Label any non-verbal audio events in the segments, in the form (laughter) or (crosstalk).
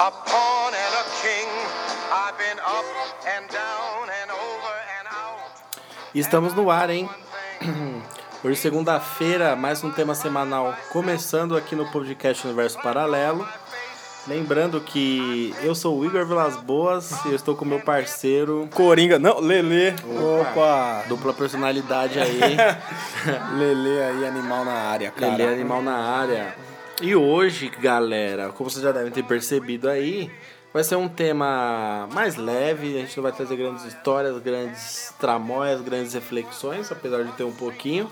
a pawn and a king. I've been up and down and over and out. E estamos no ar, hein? (clears throat) Hoje, segunda-feira, mais um tema semanal começando aqui no podcast Universo Paralelo. Lembrando que eu sou o Igor Vilas Boas e eu estou com meu parceiro, Coringa, não, Lele. Opa. Opa. dupla personalidade aí, (laughs) Lele aí, animal na área, cara. Lele Animal na área. E hoje, galera, como vocês já devem ter percebido aí, vai ser um tema mais leve. A gente não vai trazer grandes histórias, grandes tramóias, grandes reflexões, apesar de ter um pouquinho.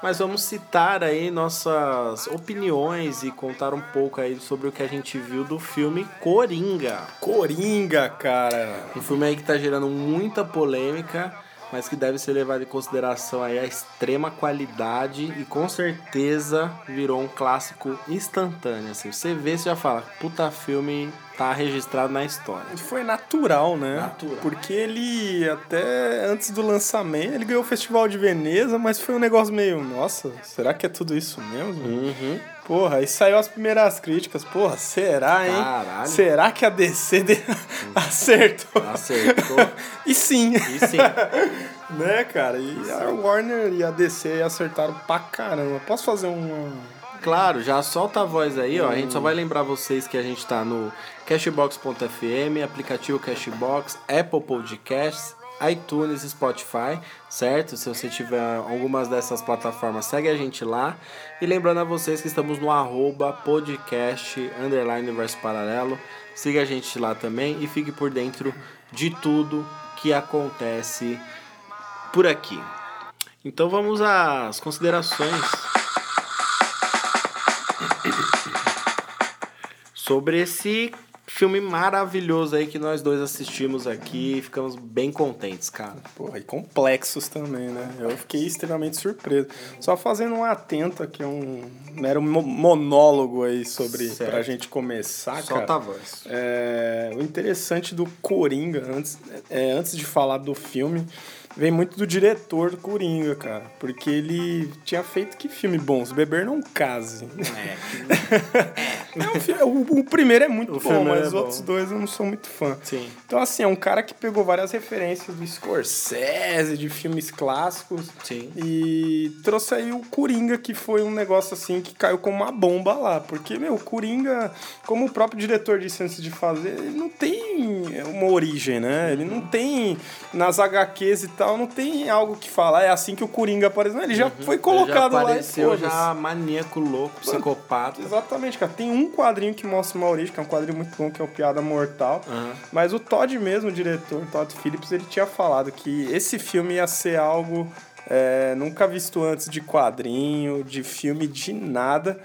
Mas vamos citar aí nossas opiniões e contar um pouco aí sobre o que a gente viu do filme Coringa. Coringa, cara. Um filme aí que tá gerando muita polêmica, mas que deve ser levado em consideração aí a extrema qualidade e com certeza virou um clássico instantâneo. Assim, você vê, você já fala, puta filme tá registrado na história. Foi natural, né? Natural. Porque ele, até antes do lançamento, ele ganhou o Festival de Veneza, mas foi um negócio meio, nossa, será que é tudo isso mesmo? Uhum. Porra, aí saiu as primeiras críticas. Porra, será, hein? Caralho. Será que a DC (laughs) acertou? Acertou. E sim. E sim, (laughs) Né, cara? E a Warner e a DC acertaram pra caramba. Posso fazer uma. claro, já solta a voz aí, ó. A gente só vai lembrar vocês que a gente tá no Cashbox.fm, aplicativo Cashbox, Apple Podcasts, iTunes, Spotify, certo? Se você tiver algumas dessas plataformas, segue a gente lá. E lembrando a vocês que estamos no arroba podcast underline paralelo. Siga a gente lá também e fique por dentro de tudo que acontece por aqui. Então vamos às considerações (coughs) sobre esse filme maravilhoso aí que nós dois assistimos aqui e ficamos bem contentes, cara. Porra, e complexos também, né? Eu fiquei extremamente surpreso. Só fazendo um atento aqui, um mero mo- monólogo aí sobre. Certo. pra gente começar, Solta a cara. voz. É, o interessante do Coringa, antes, é, antes de falar do filme, vem muito do diretor do Coringa, cara. Porque ele tinha feito que filme bom? Os Beber Não Case. É (laughs) um fi- o, o primeiro é muito O bom, mas é os bom. outros dois eu não sou muito fã. Sim. Então, assim, é um cara que pegou várias referências do Scorsese, de filmes clássicos. Sim. E trouxe aí o Coringa, que foi um negócio assim que caiu como uma bomba lá. Porque, meu, o Coringa, como o próprio diretor disse antes de fazer, ele não tem uma origem, né? Ele não tem, nas HQs e tal, não tem algo que fala, é assim que o Coringa apareceu. Ele já foi colocado Uhum. já lá apareceu foda-se. já maníaco, louco, psicopata. Exatamente, cara. Tem um quadrinho que mostra uma origem, que é um quadrinho muito bom, que é o Piada Mortal. Aham. Mas o Todd mesmo, o diretor, Todd Phillips, ele tinha falado que esse filme ia ser algo é, nunca visto antes de quadrinho, de filme, de nada.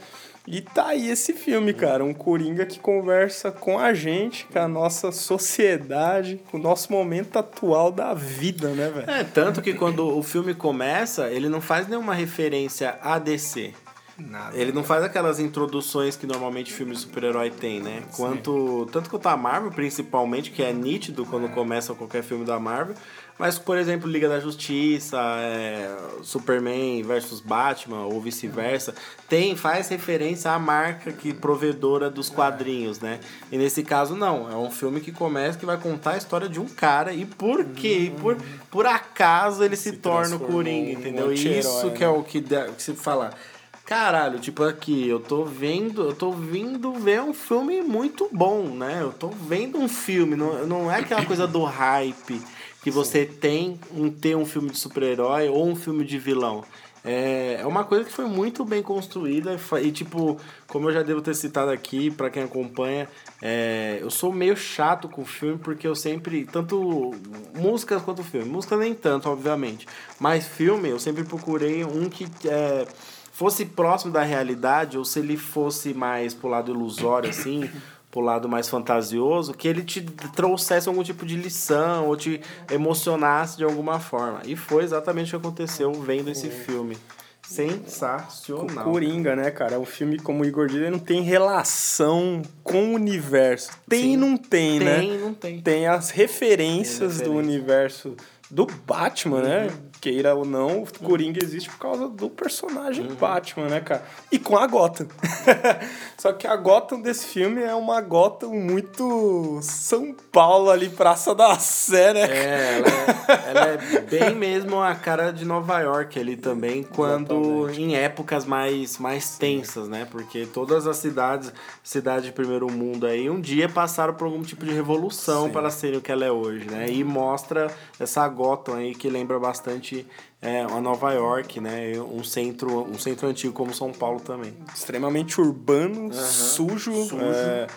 E tá aí esse filme, cara. Um Coringa que conversa com a gente, com a nossa sociedade, com o nosso momento atual da vida, né, velho? É, tanto que quando o filme começa, ele não faz nenhuma referência a DC. Nada. Ele não faz aquelas introduções que normalmente filme de super-herói tem, né? Quanto, tanto quanto a Marvel, principalmente, que é nítido quando começa qualquer filme da Marvel. Mas, por exemplo, Liga da Justiça, é, Superman versus Batman, ou vice-versa, tem, faz referência à marca que provedora dos quadrinhos, né? E nesse caso, não. É um filme que começa, que vai contar a história de um cara e por quê? E por, por acaso ele se, torna o Coringa, um entendeu? anti-herói, Isso que é né? o que, dá- que se fala. Caralho, tipo aqui, eu tô vendo, eu tô vindo ver um filme muito bom, né? Eu tô vendo um filme, não, não é aquela coisa do hype que você tem em ter um filme de super-herói ou um filme de vilão. É, é uma coisa que foi muito bem construída e, tipo, como eu já devo ter citado aqui, para quem acompanha, é, eu sou meio chato com filme porque eu sempre, tanto músicas quanto filme, música nem tanto, obviamente, mas filme eu sempre procurei um que é, fosse próximo da realidade ou se ele fosse mais pro lado ilusório, assim, pro lado mais fantasioso, que ele te trouxesse algum tipo de lição ou te emocionasse de alguma forma. E foi exatamente o que aconteceu vendo esse filme. Sensacional. Coringa, né, cara? O filme, como o Igor disse, não tem relação com o universo. Tem e não tem, tem, né? Tem, não tem. Tem as referências tem do universo do Batman, né? uhum. Queira ou não, o Coringa existe por causa do personagem uhum. Batman, né, cara? E com a Gotham. (laughs) Só que a Gotham desse filme é uma Gotham muito São Paulo ali, Praça da Sé, né? É, ela é, ela é bem mesmo a cara de Nova York ali também, quando Exatamente. em épocas mais, mais tensas, né? Porque todas as cidades, cidade de primeiro mundo aí, um dia passaram por algum tipo de revolução Sim. para serem o que ela é hoje, né? E mostra essa Gotham aí que lembra bastante é, a Nova York, né? Um centro, um centro antigo como São Paulo também. Extremamente urbano, uhum. sujo. sujo. É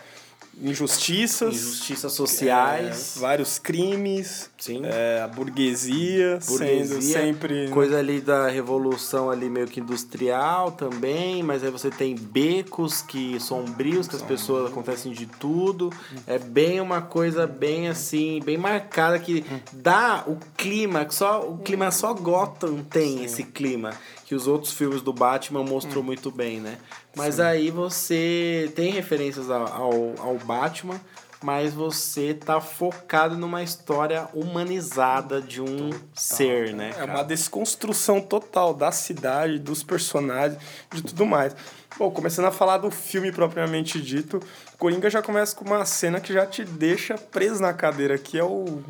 injustiças, injustiças sociais, é, vários crimes, Sim. É, a burguesia, burguesia, sendo sempre coisa ali da revolução ali meio que industrial também, mas aí você tem becos que sombrios que as pessoas acontecem de tudo, é bem uma coisa bem assim, bem marcada que dá o clima, só o clima só Gotham tem Sim. esse clima que os outros filmes do Batman mostrou hum. muito bem, né? Mas Sim. aí você tem referências ao, ao Batman, mas você tá focado numa história humanizada de um total. ser, né? Cara? É uma desconstrução total da cidade, dos personagens, de tudo mais. Bom, começando a falar do filme propriamente dito, Coringa já começa com uma cena que já te deixa preso na cadeira, que é o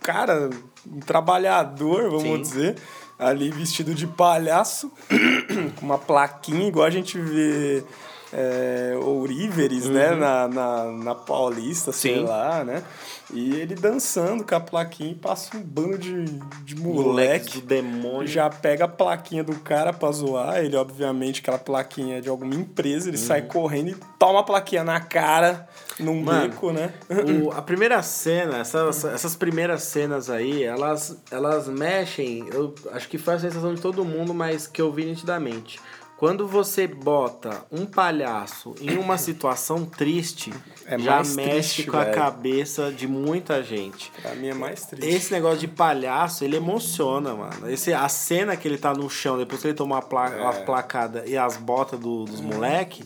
cara, um trabalhador, vamos Sim. dizer, ali vestido de palhaço, (clears throat) com uma plaquinha, igual a gente vê é, Ouriveres, né, uhum. né? Na, na, na Paulista, sei Sim. lá, né? E ele dançando com a plaquinha e passa um bando de, de moleque. do demônio. Já pega a plaquinha do cara pra zoar. Ele, obviamente, aquela plaquinha é de alguma empresa, ele uhum. sai correndo e toma a plaquinha na cara, num Mano, beco, né? O, a primeira cena, essas, essas primeiras cenas aí, elas, elas mexem. Eu acho que foi a sensação de todo mundo, mas que eu vi nitidamente. Quando você bota um palhaço em uma (coughs) situação triste, é já mexe triste, com velho. a cabeça de muita gente. Pra mim é mais triste. Esse negócio de palhaço, ele emociona, mano. Esse, a cena que ele tá no chão, depois que ele toma a, placa, é. a placada e as botas do, dos hum. moleque.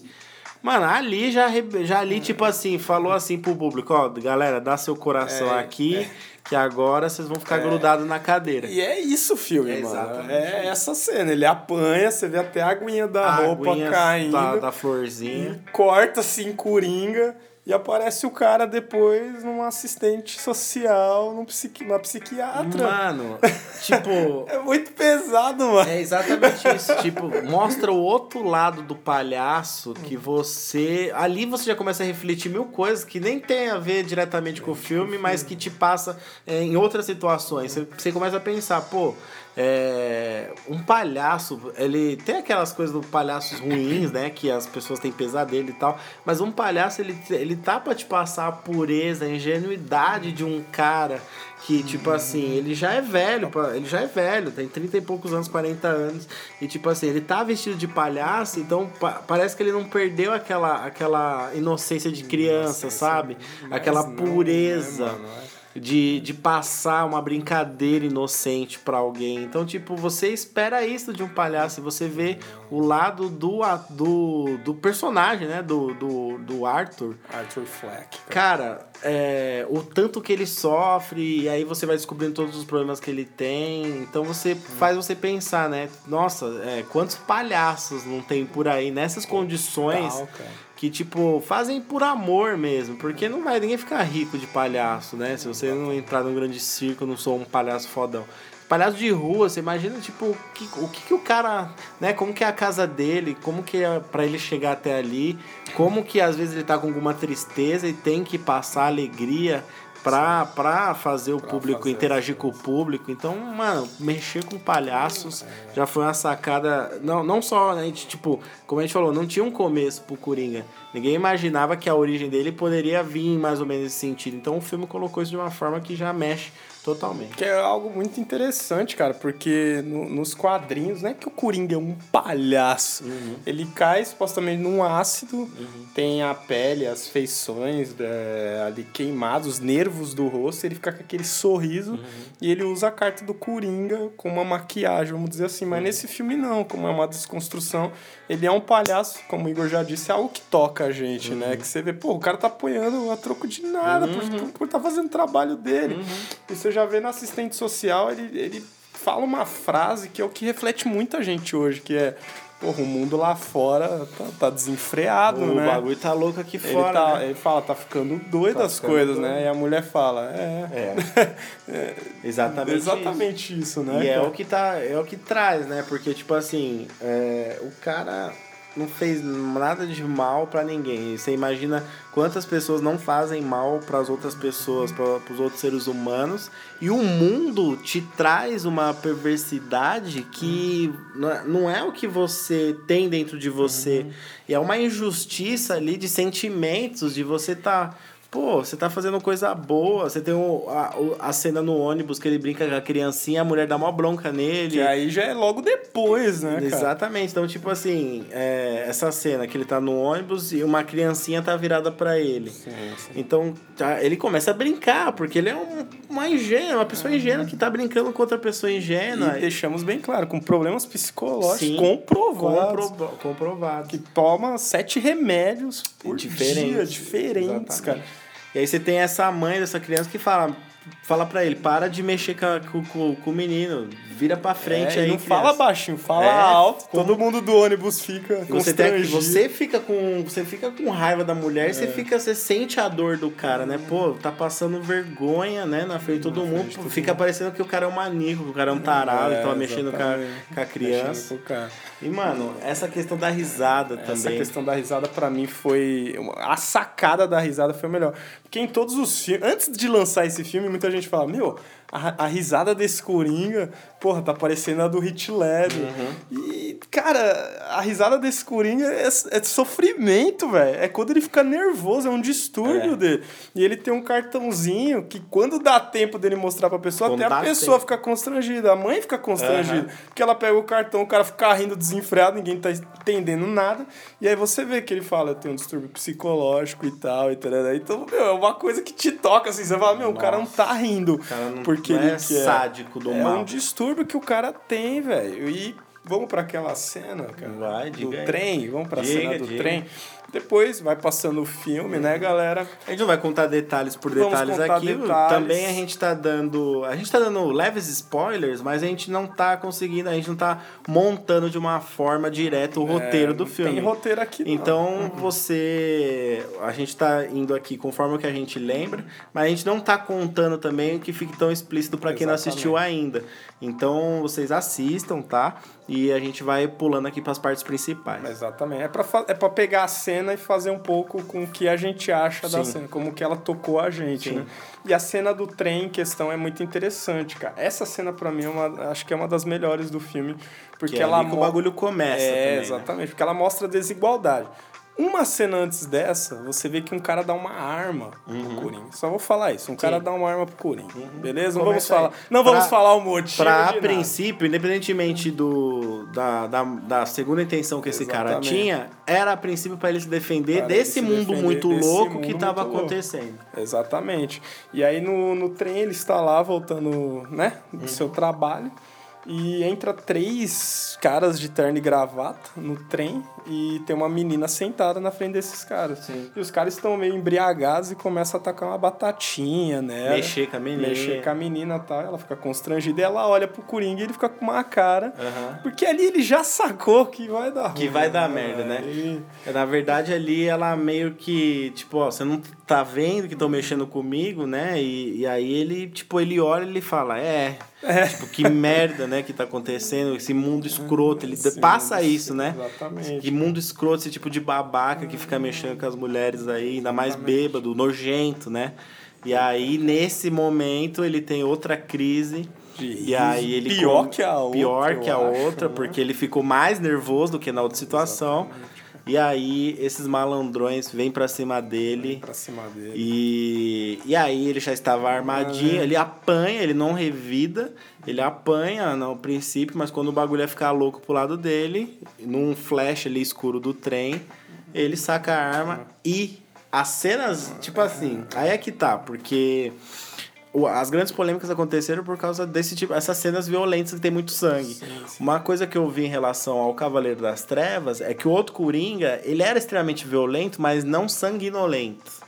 Mano, ali já, já ali, tipo assim, falou assim pro público, ó, galera, dá seu coração é, aqui. É que agora vocês vão ficar é. grudados na cadeira. E é isso o filme, é mano. É essa cena. Ele apanha, você vê até a aguinha da a roupa caindo. Da, da florzinha. corta assim, coringa. E aparece o cara depois num assistente social, num psiqui, numa psiquiatra. Mano, (laughs) tipo. é muito pesado, mano. É exatamente isso. tipo, mostra o outro lado do palhaço que você. Ali você já começa a refletir mil coisas que nem tem a ver diretamente com o filme, mas que te passa é, em outras situações. Você, você começa a pensar, pô. É, um palhaço, ele tem aquelas coisas do palhaços ruins, né? Que as pessoas têm pesadelo e tal. Mas um palhaço, ele, ele tá pra te passar a pureza, a ingenuidade de um cara que, tipo assim, ele já é velho, ele já é velho, tem 30 e poucos anos, 40 anos. E, tipo assim, ele tá vestido de palhaço, então pa parece que ele não perdeu aquela, aquela inocência de criança, inocência, sabe? Aquela pureza. Não, né, mano? De, de passar uma brincadeira inocente para alguém. Então, tipo, você espera isso de um palhaço e você vê o lado do, do, do personagem, né? Do, do, do Arthur. Arthur Fleck. Cara, é, o tanto que ele sofre, e aí você vai descobrindo todos os problemas que ele tem. Então você faz você pensar, né? Nossa, é, quantos palhaços não tem por aí nessas condições. Total, que, tipo, fazem por amor mesmo. Porque não vai ninguém ficar rico de palhaço, né? Se você não entrar num grande circo, não sou um palhaço fodão. Palhaço de rua, você imagina, tipo, o que, o que, que o cara, né? Como que é a casa dele, como que é para ele chegar até ali, como que às vezes ele tá com alguma tristeza e tem que passar alegria pra, pra fazer o público fazer, interagir com o público. Então, mano, mexer com palhaços já foi uma sacada. Não, não só a gente, tipo, como a gente falou, não tinha um começo pro Coringa. Ninguém imaginava que a origem dele poderia vir mais ou menos nesse sentido. Então o filme colocou isso de uma forma que já mexe totalmente. Que é algo muito interessante, cara, porque no- nos quadrinhos, não é que o Coringa é um palhaço. Ele cai supostamente num ácido, tem a pele, as feições é, ali queimadas, os nervos do rosto, ele fica com aquele sorriso e ele usa a carta do Coringa com uma maquiagem, vamos dizer assim. Mas nesse filme não, como é uma desconstrução, ele é um palhaço, como o Igor já disse, é algo que toca a gente, né? Que você vê, pô, o cara tá apoiando a troco de nada, por, por tá fazendo o trabalho dele. E você já vê na assistente social, ele, ele fala uma frase que é o que reflete muita gente hoje, que é, porra, o mundo lá fora tá, tá desenfreado, O né? bagulho tá louco aqui Ele, fora. tá, né? ele fala, tá ficando doido Tá as ficando coisas, doido. né? E a mulher fala, é. É. (laughs) Exatamente. isso. Exatamente isso, né? E é o que tá, é o que traz, né? Porque tipo assim, é, o cara não fez nada de mal pra ninguém. Você imagina quantas pessoas não fazem mal para as outras pessoas, para os outros seres humanos, e o mundo te traz uma perversidade que não é- não é o que você tem dentro de você, e é uma injustiça ali de sentimentos, de você tá Pô, você tá fazendo coisa boa. Você tem o, a, a cena no ônibus que ele brinca com a criancinha, a mulher dá uma bronca nele. Que aí já é logo depois, né, cara? Exatamente. Então, tipo assim, é, essa cena que ele tá no ônibus e uma criancinha tá virada pra ele. Então, tá, ele começa a brincar, porque ele é um, uma ingênua, uma pessoa ingênua que tá brincando com outra pessoa ingênua. E deixamos bem claro, com problemas psicológicos Sim, comprovados. compro- comprovado. Que toma sete remédios por Diferentes. dia, diferentes, Exatamente. cara. E aí você tem essa mãe dessa criança que fala, fala pra ele, para de mexer com, com, com- o menino, vira pra frente É, aí. não criança." fala baixinho, fala É, alto. como- Todo mundo do ônibus fica Você, tem, você fica com você fica com raiva da mulher, É. você fica você sente a dor do cara, né? Pô, tá passando vergonha, né, na frente de todo mundo. Pô, fica parecendo que o cara é um maníaco, que o cara é um tarado, É, tava mexendo com a, com a criança. E mano, essa questão da risada Essa também. questão da risada, pra mim, foi. A sacada da risada foi melhor. Porque em todos os filmes. Antes de lançar esse filme, muita gente fala: Meu, a, a risada desse Coringa, porra, tá parecendo a do Hit Ledger. Uhum. E, cara, a risada desse Coringa é, é sofrimento, velho. É quando ele fica nervoso, é um distúrbio É. dele. E ele tem um cartãozinho que, quando dá tempo dele mostrar pra pessoa, Quando até a pessoa tempo. fica constrangida, a mãe fica constrangida. Aham. Porque ela pega o cartão, o cara fica rindo desenfreado, ninguém tá entendendo nada. E aí você vê que ele fala, eu tenho um distúrbio psicológico e tal, e tal. Então, meu, é uma coisa que te toca, assim. Você fala, meu, o cara não tá rindo. O cara não, porque não ele é quer. sádico do é mal. um distúrbio que o cara tem, velho. E vamos pra aquela cena, cara. Vai, do trem, vamos pra Diga, cena do diga. trem. Depois vai passando o filme, né, galera? A gente não vai contar detalhes por Vamos detalhes aqui. detalhes. Também a gente tá dando. A gente tá dando leves spoilers, mas a gente não tá conseguindo, a gente não tá montando de uma forma direta o roteiro do É, Não filme. Tem roteiro aqui, não. Então você. A gente tá indo aqui conforme o que a gente lembra, mas a gente não tá contando também que fique tão explícito pra quem não assistiu ainda. Então vocês assistam, tá? E a gente vai pulando aqui pras partes principais. Exatamente. É pra, fa- é pra pegar a cena e fazer um pouco com o que a gente acha da Sim. cena, como que ela tocou a gente, Sim. né? E a cena do trem em questão é muito interessante, cara. Essa cena pra mim é uma, acho que é uma das melhores do filme, porque que é ela ali que o bagulho começa É, também, né? exatamente, porque ela mostra a desigualdade. Uma cena antes dessa, você vê que um cara dá uma arma pro Coringa. Só vou falar isso. Um cara dá uma arma pro Coringa. Beleza? Não vamos Uhum. Aí. falar. Não vamos Pra- falar o motivo. Pra, de a nada. princípio, independentemente do, da, da, da segunda intenção que esse cara Exatamente. tinha, era a princípio pra ele se defender Para ele desse se mundo defender muito desse louco mundo que tava muito louco. acontecendo. Exatamente. E aí no, no trem ele está lá voltando, né, do seu trabalho. E entra três caras de terno e gravata no trem e tem uma menina sentada na frente desses caras. Sim. E os caras estão meio embriagados e começam a atacar uma batatinha, né? Mexer com a menina. Mexer com a menina e tal. Ela fica constrangida e ela olha pro Coringa e ele fica com uma cara. Porque ali ele já sacou que vai dar Que ruim, vai dar merda, né? E- Na verdade, ali ela meio que, tipo, ó, você não tá vendo que estão mexendo comigo, né? E, e aí ele, tipo, ele olha e ele fala, é, tipo, que merda, né, que tá acontecendo, esse mundo (laughs) escroto, ele Esse passa isso, né? Exatamente. Que mundo escroto, esse tipo de babaca que fica mexendo com as mulheres aí, ainda mais bêbado, nojento, né? E aí, nesse momento, ele tem outra crise. E aí ele pior com- que a outra, pior que a acho, outra, né? porque ele ficou mais nervoso do que na outra situação. E aí esses malandrões vêm pra cima dele. Pra cima dele. E, e aí ele já estava armadinho, ele apanha, ele não revida, ele apanha no princípio, mas quando o bagulho ia ficar louco pro lado dele, num flash ali escuro do trem, ele saca a arma e as cenas, tipo assim, aí é que tá, porque as grandes polêmicas aconteceram por causa desse tipo, essas cenas violentas que tem muito sangue. Uma coisa que eu vi em relação ao Cavaleiro das Trevas é que o outro Coringa, ele era extremamente violento, mas não sanguinolento.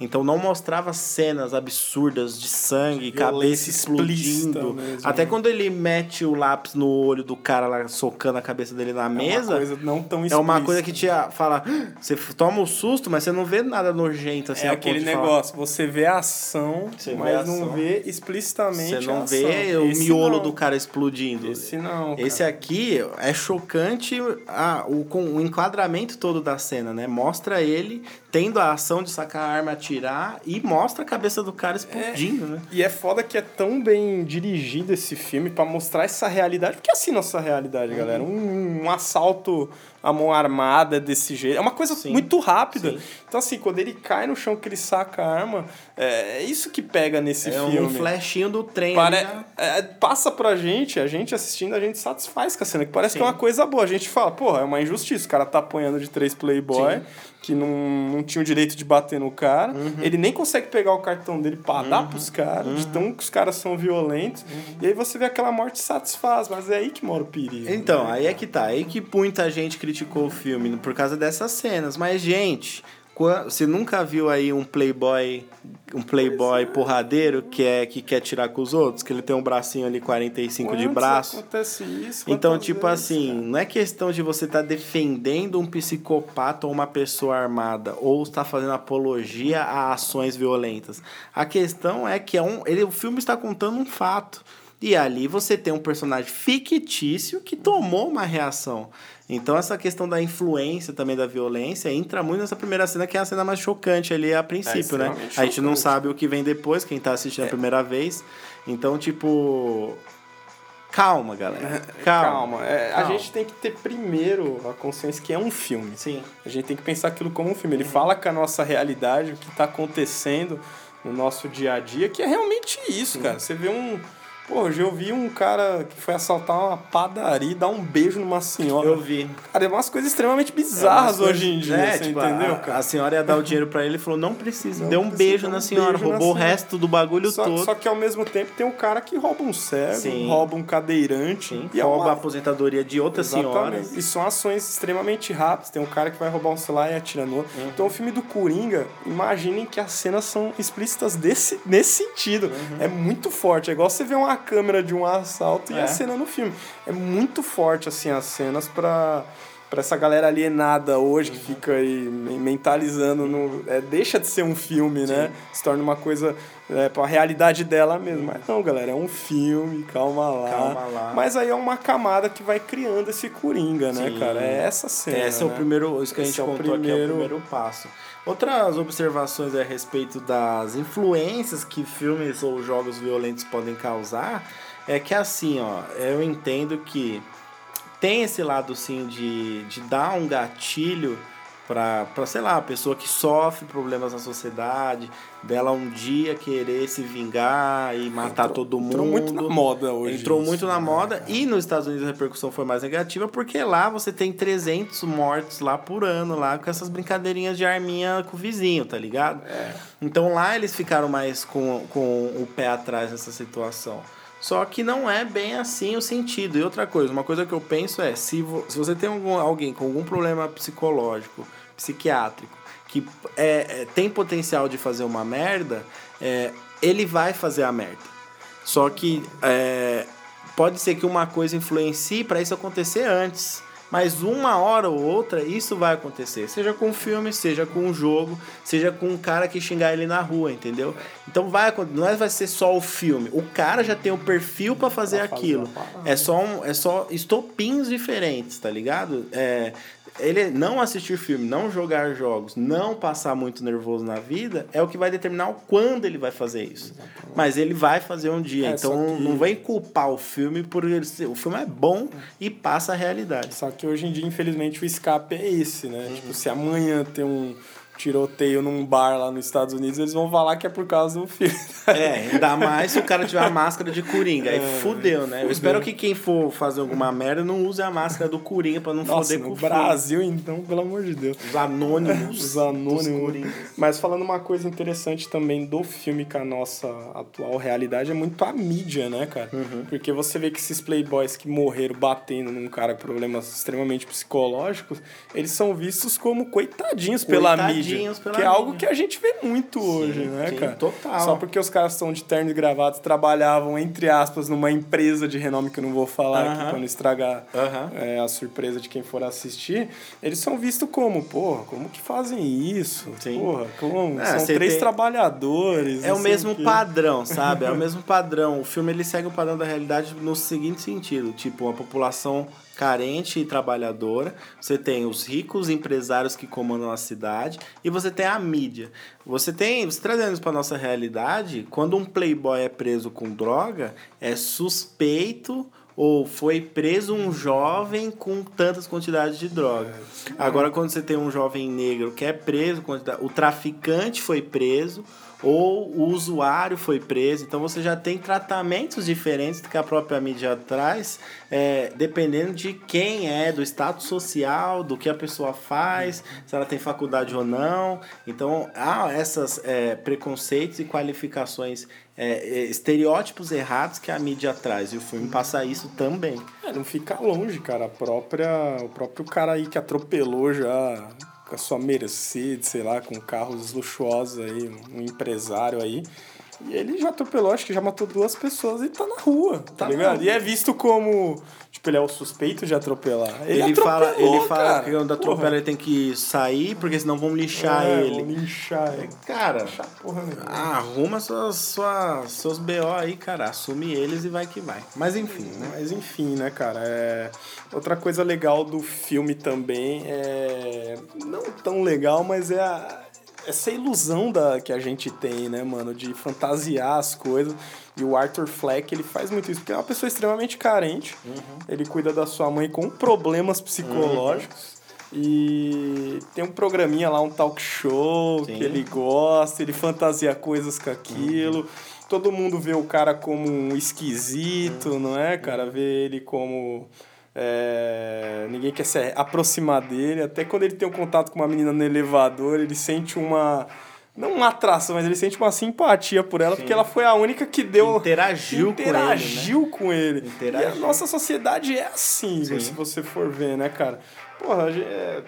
Então não mostrava cenas absurdas de sangue, cabeça violência explícita explodindo. mesmo, Até né? quando ele mete o lápis no olho do cara lá, socando a cabeça dele na É uma mesa. coisa não tão É uma explícita. coisa que te fala, "Ah", você toma um susto, mas você não vê nada nojento assim. É aquele de falar. negócio, você vê a ação, Você vê mas a não ação. vê explicitamente Você não vê o Esse miolo não. do cara explodindo. Esse não, cara. Esse aqui é chocante a, o, com o enquadramento todo da cena, né? Mostra ele tendo a ação de sacar a arma, atirar e mostra a cabeça do cara explodindo, né? E é foda que é tão bem dirigido esse filme pra mostrar essa realidade. Porque é assim nossa realidade, galera. Um, um assalto à mão armada desse jeito. É uma coisa Sim. muito rápida. Sim. Então, assim, quando ele cai no chão que ele saca a arma, é, é isso que pega nesse É filme. um flashinho do trem. Pare... ali, né? é, passa pra gente, a gente assistindo, a gente satisfaz com a cena, que parece que é Sim. uma coisa boa. A gente fala, porra, é uma injustiça. O cara tá apanhando de três playboy, Sim. que não, não tinha o direito de bater no cara. Uhum. Ele nem consegue pegar o cartão dele pra dar pros caras, de tão que os caras são violentos. Uhum. E aí você vê aquela morte satisfaz, mas é aí que mora o perigo. Então, aí é que tá. Aí que muita gente criticou o filme por causa dessas cenas. Mas, gente, você nunca viu aí um playboy, um playboy porradeiro que, é, que quer tirar com os outros? Que ele tem um bracinho ali 45 de Quantos braço? acontece isso? Então, tipo vezes, assim, cara? não é questão de você estar defendendo um psicopata ou uma pessoa armada, ou está fazendo apologia a ações violentas. A questão é que é um, ele, o filme está contando um fato. E ali você tem um personagem fictício que tomou uma reação. Então, essa questão da influência também da violência entra muito nessa primeira cena, que é a cena mais chocante ali a princípio, né? extremamente A gente não chocante. sabe o que vem depois, quem tá assistindo a primeira vez. Então, tipo. Calma, galera. Calma. Calma, é, a Calma. gente tem que ter primeiro a consciência que é um filme. Sim. A gente tem que pensar aquilo como um filme. Ele fala com a nossa realidade, o que está acontecendo no nosso dia a dia, que é realmente isso, cara. Você vê um. Pô, hoje eu vi um cara que foi assaltar uma padaria e dar um beijo numa senhora. Eu vi. Cara, é umas coisas extremamente bizarras É hoje em dia, é, tipo, entendeu, a, cara? A senhora ia dar o dinheiro pra ele e falou: não precisa. Não Deu um precisa, beijo na senhora, beijo na roubou o senhora. resto do bagulho Só, todo. só que ao mesmo tempo tem um cara que rouba um cego, Sim. rouba um cadeirante. Sim, e é rouba uma- a aposentadoria de outras Exatamente. senhoras. E são ações extremamente rápidas. Tem um cara que vai roubar um celular e atira no outro. Uhum. Então, o filme do Coringa, imaginem que as cenas são explícitas desse, nesse sentido. Uhum. É muito forte. É igual você ver uma câmera de um assalto e É. a cena no filme. É muito forte, assim, as cenas pra. Pra essa galera alienada hoje que fica aí mentalizando no. É, deixa de ser um filme, né? Se torna uma coisa é, pra realidade dela mesmo. Mas não, galera, é um filme, calma lá. Calma lá. Mas aí é uma camada que vai criando esse coringa, né, Sim. cara? É essa cena. Esse é o né? primeiro, isso que a Esse gente é contou aqui é o primeiro- primeiro passo. Outras observações a respeito das influências que filmes ou jogos violentos podem causar é que assim, ó, eu entendo que tem esse lado sim de, de dar um gatilho para, sei lá, a pessoa que sofre problemas na sociedade, dela um dia querer se vingar e matar Entrou- todo mundo. entrou muito na moda hoje Entrou isso, muito na né, moda. E nos Estados Unidos a repercussão foi mais negativa, porque lá você tem 300 mortos lá por ano, lá com essas brincadeirinhas de arminha com o vizinho, tá ligado? Então lá eles ficaram mais com, com o pé atrás nessa situação. Só que não é bem assim o sentido. E outra coisa, uma coisa que eu penso é, se, vo- se você tem algum, alguém com algum problema psicológico, psiquiátrico, que é, é, tem potencial de fazer uma merda, é, ele vai fazer a merda. Só que é, pode ser que uma coisa influencie para isso acontecer antes. Mas uma hora ou outra isso vai acontecer. Seja com um filme, seja com um jogo, seja com um cara que xingar ele na rua, entendeu? Então vai não é vai ser só o filme. O cara já tem o perfil para fazer aquilo. É só um, é só estopins diferentes, tá ligado? É, ele não assistir filme, não jogar jogos, não passar muito nervoso na vida, é o que vai determinar o quando ele vai fazer isso. Mas ele vai fazer um dia. É, então que- não vem culpar o filme por ele ser. O filme é bom e passa a realidade. Só que hoje em dia, infelizmente, o escape é esse, né? Uhum. Tipo, se amanhã tem um tiroteio num bar lá nos Estados Unidos, eles vão falar que é por causa do filme. É, ainda mais se o cara tiver a máscara de Coringa. Aí É, fudeu, né? Eu fudeu. espero que quem for fazer alguma merda não use a máscara do Coringa pra não Nossa, foder com o filme. Brasil, então, pelo amor de Deus. Os anônimos. Os anônimos. Mas falando uma coisa interessante também do filme com a nossa atual realidade é muito a mídia, né, cara? Uhum. Porque você vê que esses playboys que morreram batendo num cara com problemas extremamente psicológicos, eles são vistos como coitadinhos pela mídia. Pela que é algo que a gente vê muito hoje, né, sim, cara? total. Só porque os caras estão de terno e gravata, trabalhavam, entre aspas, numa empresa de renome que eu não vou falar aqui Aham. pra não estragar Aham. é, a surpresa de quem for assistir, eles são vistos como, porra, como que fazem isso? Sim. Porra, como? É, são três tem- trabalhadores. É o mesmo quê. padrão, sabe? É o (laughs) mesmo padrão. O filme ele segue o padrão da realidade no seguinte sentido: tipo, uma população carente e trabalhadora. Você tem os ricos empresários que comandam a cidade e você tem a mídia. Você tem, você trazendo isso para nossa realidade, quando um playboy é preso com droga, é suspeito ou foi preso um jovem com tantas quantidades de droga. Agora, quando você tem um jovem negro que é preso, o traficante foi preso ou o usuário foi preso, então você já tem tratamentos diferentes do que a própria mídia traz, é, dependendo de quem é, do status social, do que a pessoa faz, se ela tem faculdade ou não. Então há essas é, preconceitos e qualificações, é, é, estereótipos errados que a mídia traz, e o filme passa isso também. É, não fica longe, cara. A própria, o próprio cara aí que atropelou já com a sua Mercedes, sei lá, com carros luxuosos aí, um, empresário aí. E ele já atropelou, acho que já matou duas pessoas e tá na rua, tá, Tá ligado? E é visto como, tipo, ele é o suspeito de atropelar. Ele, Ele, fala, ele fala cara. que quando atropela Porra. ele tem que sair, porque senão vão lixar É, ele. vão linchar ele. Cara, Porra arruma suas, sua, seus BO aí, cara. Assume eles e vai que vai. Mas enfim, né? Mas enfim, né, cara? É... Outra coisa legal do filme também é. Não tão legal, mas é a... essa ilusão da... que a gente tem, né, mano? De fantasiar as coisas. E o Arthur Fleck, ele faz muito isso, porque é uma pessoa extremamente carente. Uhum. Ele cuida da sua mãe com problemas psicológicos. E tem um programinha lá, um talk show Sim. que ele gosta, ele fantasia coisas com aquilo. Todo mundo vê o cara como um esquisito, não é, cara? Vê ele como. é, ninguém quer se aproximar dele. Até quando ele tem um contato com uma menina no elevador, ele sente uma. Não uma atração, mas ele sente uma simpatia por ela, porque ela foi a única que deu. Interagiu com ele, né? interagiu com ele. Interagiu. E a nossa sociedade é assim, Sim. se você for ver, né, cara? Porra, é,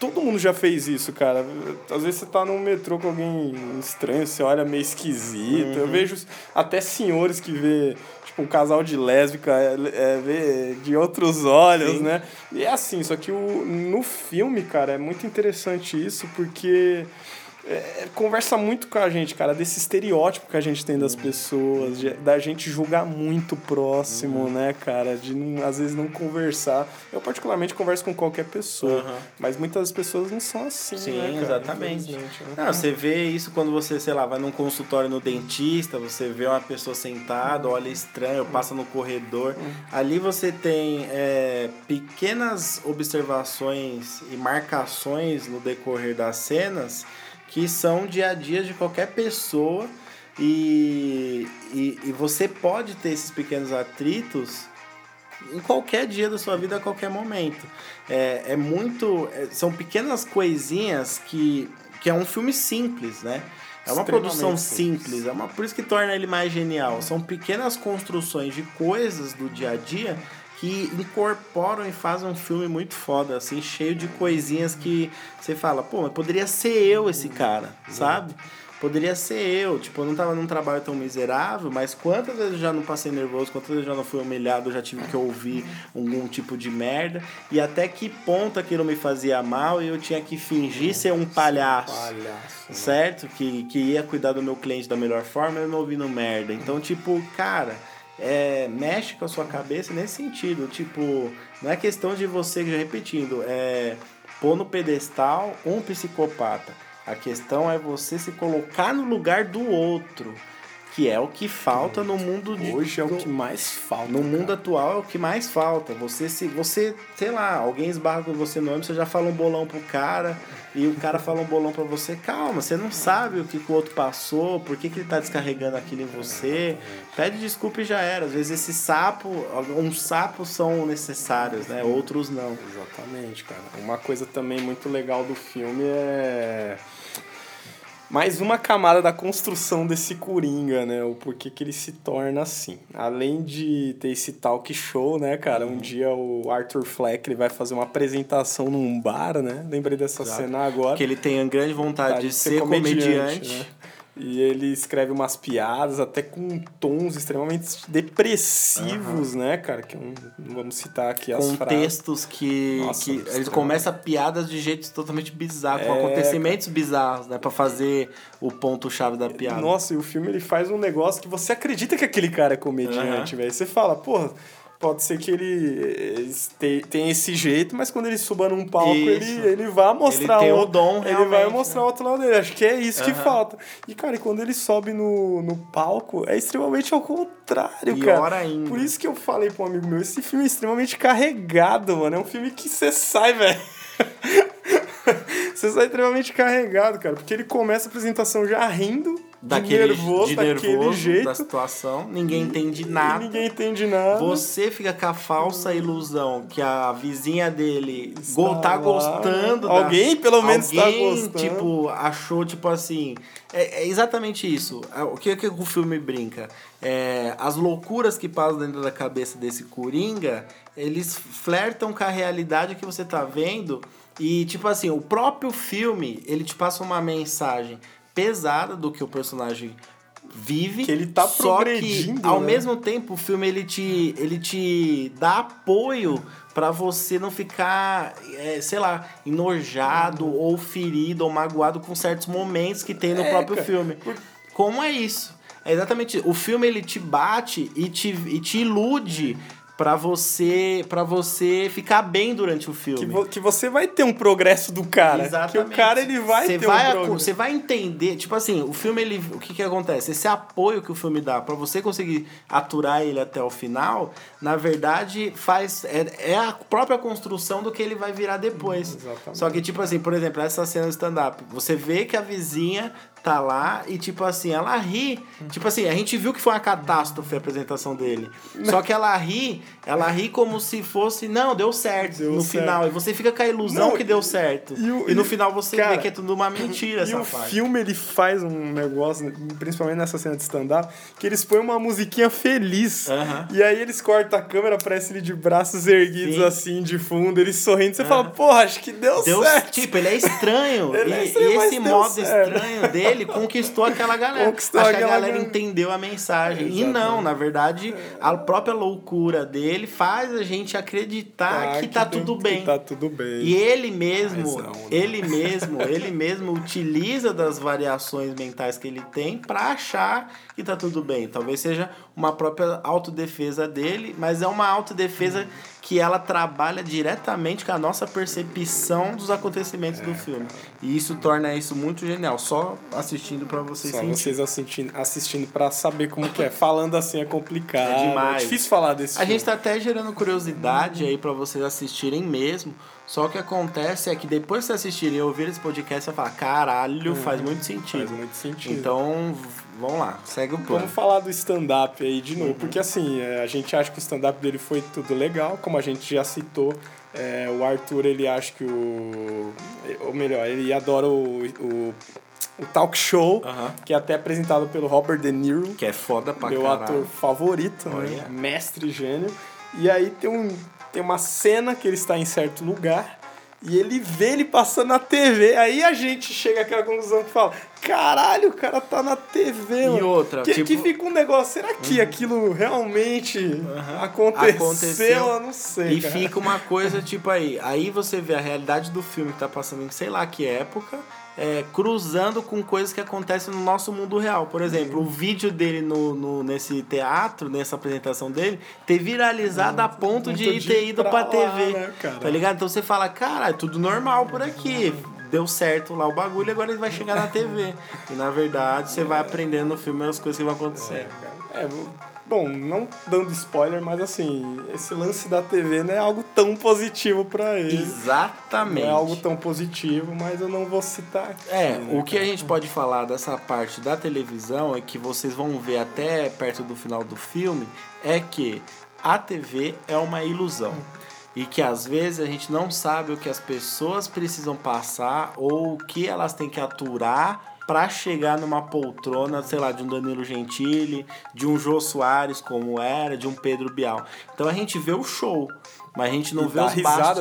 todo mundo já fez isso, cara. Às vezes você tá num metrô com alguém estranho, você olha meio esquisito. Uhum. Eu vejo até senhores que vê, tipo, um casal de lésbica é, é, vê de outros olhos, Sim. né? E é assim, só que o, no filme, cara, é muito interessante isso, porque é, conversa muito com a gente, cara, desse estereótipo que a gente tem Uhum. das pessoas, de- da gente julgar muito próximo, Uhum. né, cara? De não, às vezes não conversar. Eu, particularmente, converso com qualquer pessoa, Uhum. mas muitas pessoas não são assim, Sim, né, cara? exatamente. Né? Não, você vê isso quando você, sei lá, vai num consultório no dentista, você vê uma pessoa sentada, olha estranho, passa no corredor. Ali você tem é, pequenas observações e marcações no decorrer das cenas que são dia a dia de qualquer pessoa e, e, e você pode ter esses pequenos atritos em qualquer dia da sua vida, a qualquer momento. É, é muito. é- são pequenas coisinhas que, que é um filme simples, né? É uma produção simples. simples, é uma, por isso que torna ele mais genial. São pequenas construções de coisas do dia a dia que incorporam e fazem um filme muito foda, assim, cheio de coisinhas que você fala, pô, mas poderia ser eu esse cara, sabe? Poderia ser eu, tipo, eu não tava num trabalho tão miserável, mas quantas vezes eu já não passei nervoso, quantas vezes eu já não fui humilhado, eu já tive que ouvir algum tipo de merda, e até que ponto aquilo me fazia mal e eu tinha que fingir ser um palhaço Palhaço. né? certo? Que, que ia cuidar do meu cliente da melhor forma, eu não ouvindo merda. Então, tipo, cara, é, mexe com a sua cabeça nesse sentido. Tipo, não é questão de você, repetindo, é, pôr no pedestal um psicopata. A questão é você se colocar no lugar do outro que é o que falta no mundo de hoje é o que mais falta no mundo atual é o que mais falta. Você se você sei lá alguém esbarra com você no ônibus você já fala um bolão pro cara e o cara fala um bolão para você. Calma você não sabe o que, que o outro passou por que, que ele tá descarregando aquilo em você. Pede desculpa e já era. Às vezes esse sapo uns sapos são necessários né? Outros não. Exatamente cara. Uma coisa também muito legal do filme é mais uma camada da construção desse Coringa, né? O porquê que ele se torna assim. Além de ter esse talk show, né, cara? Um dia o Arthur Fleck ele vai fazer uma apresentação num bar, né? Lembrei dessa Exato. cena agora. Que ele tem a grande vontade Tá, de, ser, comediante. né? E ele escreve umas piadas, até com tons extremamente depressivos, né, cara? Que não, não vamos citar aqui as com frases. textos que, Nossa, que ele começa piadas de jeitos totalmente bizarros, com É, acontecimentos bizarros, né? Pra fazer o ponto-chave da piada. Nossa, e o filme ele faz um negócio que você acredita que aquele cara é comediante, velho. Você fala, porra, pode ser que ele te- tenha esse jeito, mas quando ele suba num palco, ele, Isso. ele vai mostrar Ele tem o- o dom, Ele vai mostrar o outro lado dele. Acho que é isso que Aham. falta. E, cara, e quando ele sobe no, no palco, é extremamente ao contrário, Pior cara. ainda. Por isso que eu falei pra um amigo meu, esse filme é extremamente carregado, mano. É um filme que você sai, (laughs) velho. Você sai extremamente carregado, cara. Porque ele começa a apresentação já rindo, daquele, nervoso, de daquele nervoso jeito. da situação, ninguém entende nada. ninguém entende nada. Você fica com a falsa ilusão que a vizinha dele Está tá gostando. da- Alguém, pelo menos, tá Alguém, gostando. tipo, achou, tipo assim. É, é exatamente isso. É, O que, que o filme brinca? É, as loucuras que passam dentro da cabeça desse Coringa, eles flertam com a realidade que você tá vendo. E, tipo assim, o próprio filme, ele te passa uma mensagem pesada do que o personagem vive. Que ele tá só que, progredindo, ao né? mesmo tempo, o filme ele te, ele te dá apoio pra você não ficar, é, sei lá, enojado ou ferido ou magoado com certos momentos que tem no É, próprio cara, filme. Como é isso? É exatamente isso. O filme ele te bate e te, e te ilude pra você para você ficar bem durante o filme. Que, vo- que você vai ter um progresso do cara. Que o cara ele vai Você ter vai, um progresso. Você vai entender, tipo assim, o filme, ele, o que que acontece? Esse apoio que o filme dá pra você conseguir aturar ele até o final, na verdade, faz é, é a própria construção do que ele vai virar depois. Exatamente. Só que, tipo assim, por exemplo, essa cena do stand-up, você vê que a vizinha tá lá e, tipo assim, ela ri. Tipo assim, a gente viu que foi uma catástrofe a apresentação dele. Só que ela ri, ela ri como se fosse, não, deu certo Deu no certo. final. E você fica com a ilusão Não, que deu certo. e o- E, no e- final você cara, vê que é tudo uma mentira (laughs) E essa o parte. filme ele faz um negócio, principalmente nessa cena de stand-up, que eles põem uma musiquinha feliz. Aham. E aí eles cortam a câmera, aparece ele de braços erguidos Sim. assim, de fundo, ele sorrindo. Você fala, porra, acho que deu, Deu, certo. tipo, ele é estranho. (laughs) Ele e, é estranho, e esse modo certo. estranho dele conquistou aquela galera. Conquistou Acho que a galera entendeu a mensagem. E não, na verdade, a própria loucura dele faz a gente acreditar Ah, que tá deu- tudo que bem. tá tudo bem. E ele mesmo, Mas não, né? ele mesmo, ele mesmo utiliza das variações mentais que ele tem pra achar que tá tudo bem. Talvez seja uma própria autodefesa dele, mas é uma autodefesa que ela trabalha diretamente com a nossa percepção dos acontecimentos É, do filme. E isso torna isso muito genial, só assistindo pra vocês Só sentirem. vocês assistindo, assistindo pra saber como que é. Falando assim é complicado. É demais. difícil falar desse A filme. gente tá até gerando curiosidade aí pra vocês assistirem mesmo. Só que acontece é que depois que vocês assistirem e ouvirem esse podcast, você vai falar, caralho, faz muito sentido. Uhum. Faz muito sentido. Então, vamos lá, segue o plano. Vamos falar do stand-up aí de Uhum. novo, porque assim, é, a gente acha que o stand-up dele foi tudo legal, como a gente já citou. é, o Arthur, ele acha que o. Ou melhor, ele adora o, o, o talk show, Aham. que é até apresentado pelo Robert De Niro, Que é foda pra meu caralho. ator favorito, né? Mestre gênio. E aí tem, um, tem uma cena que ele está em certo lugar. E ele vê ele passando na TV. Aí a gente chega àquela conclusão que fala: caralho, o cara tá na TV, E mano. outra, que, tipo- que fica um negócio, será que aquilo realmente aconteceu? Aconteceu. Eu não sei, E cara. fica uma coisa tipo aí. Aí você vê a realidade do filme que tá passando em sei lá que época. É, cruzando com coisas que acontecem no nosso mundo real. Por exemplo, o vídeo dele no, no- nesse teatro, nessa apresentação dele, ter viralizado a ponto de, ter ido pra, pra lá, TV. né, cara? Tá ligado? Então você fala, cara, é tudo normal por aqui. Deu certo lá o bagulho, agora ele vai chegar na TV. E na verdade, você vai aprendendo no filme as coisas que vão acontecer. É, bom, não dando spoiler, mas assim, esse lance da TV não é algo tão positivo pra ele. Não Exatamente. é algo tão positivo, mas eu não vou citar aqui. É, né, o que a cara? gente pode falar dessa parte da televisão é que vocês vão ver até perto do final do filme é que a TV é uma ilusão. E que às vezes a gente não sabe o que as pessoas precisam passar ou o que elas têm que aturar para chegar numa poltrona, sei lá, de um Danilo Gentili, de um Jô Soares como era, de um Pedro Bial. Então a gente vê o show, mas a gente não E vê os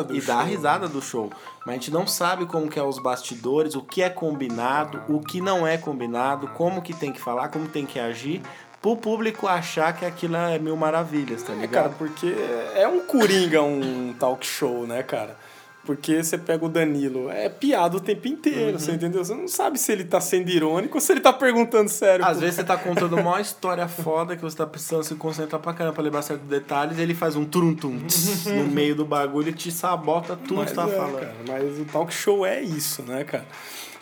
do e dá show. risada do show. Mas a gente não sabe como que é os bastidores, o que é combinado, o que não é combinado, como que tem que falar, como tem que agir, pro público achar que aquilo é mil maravilhas, tá É, cara, ligado? porque é um coringa um talk show, né, cara? Porque você pega o Danilo, é piada o tempo inteiro, Uhum. você entendeu? Você não sabe se ele tá sendo irônico ou se ele tá perguntando sério. Às vezes você tá contando (laughs) uma história foda que você tá precisando se concentrar pra caramba pra lembrar certos detalhes e ele faz um turum-tum tss, no (laughs) meio do bagulho e te sabota tudo que Mas você tá é, falando. cara, mas o talk show é isso, né, cara?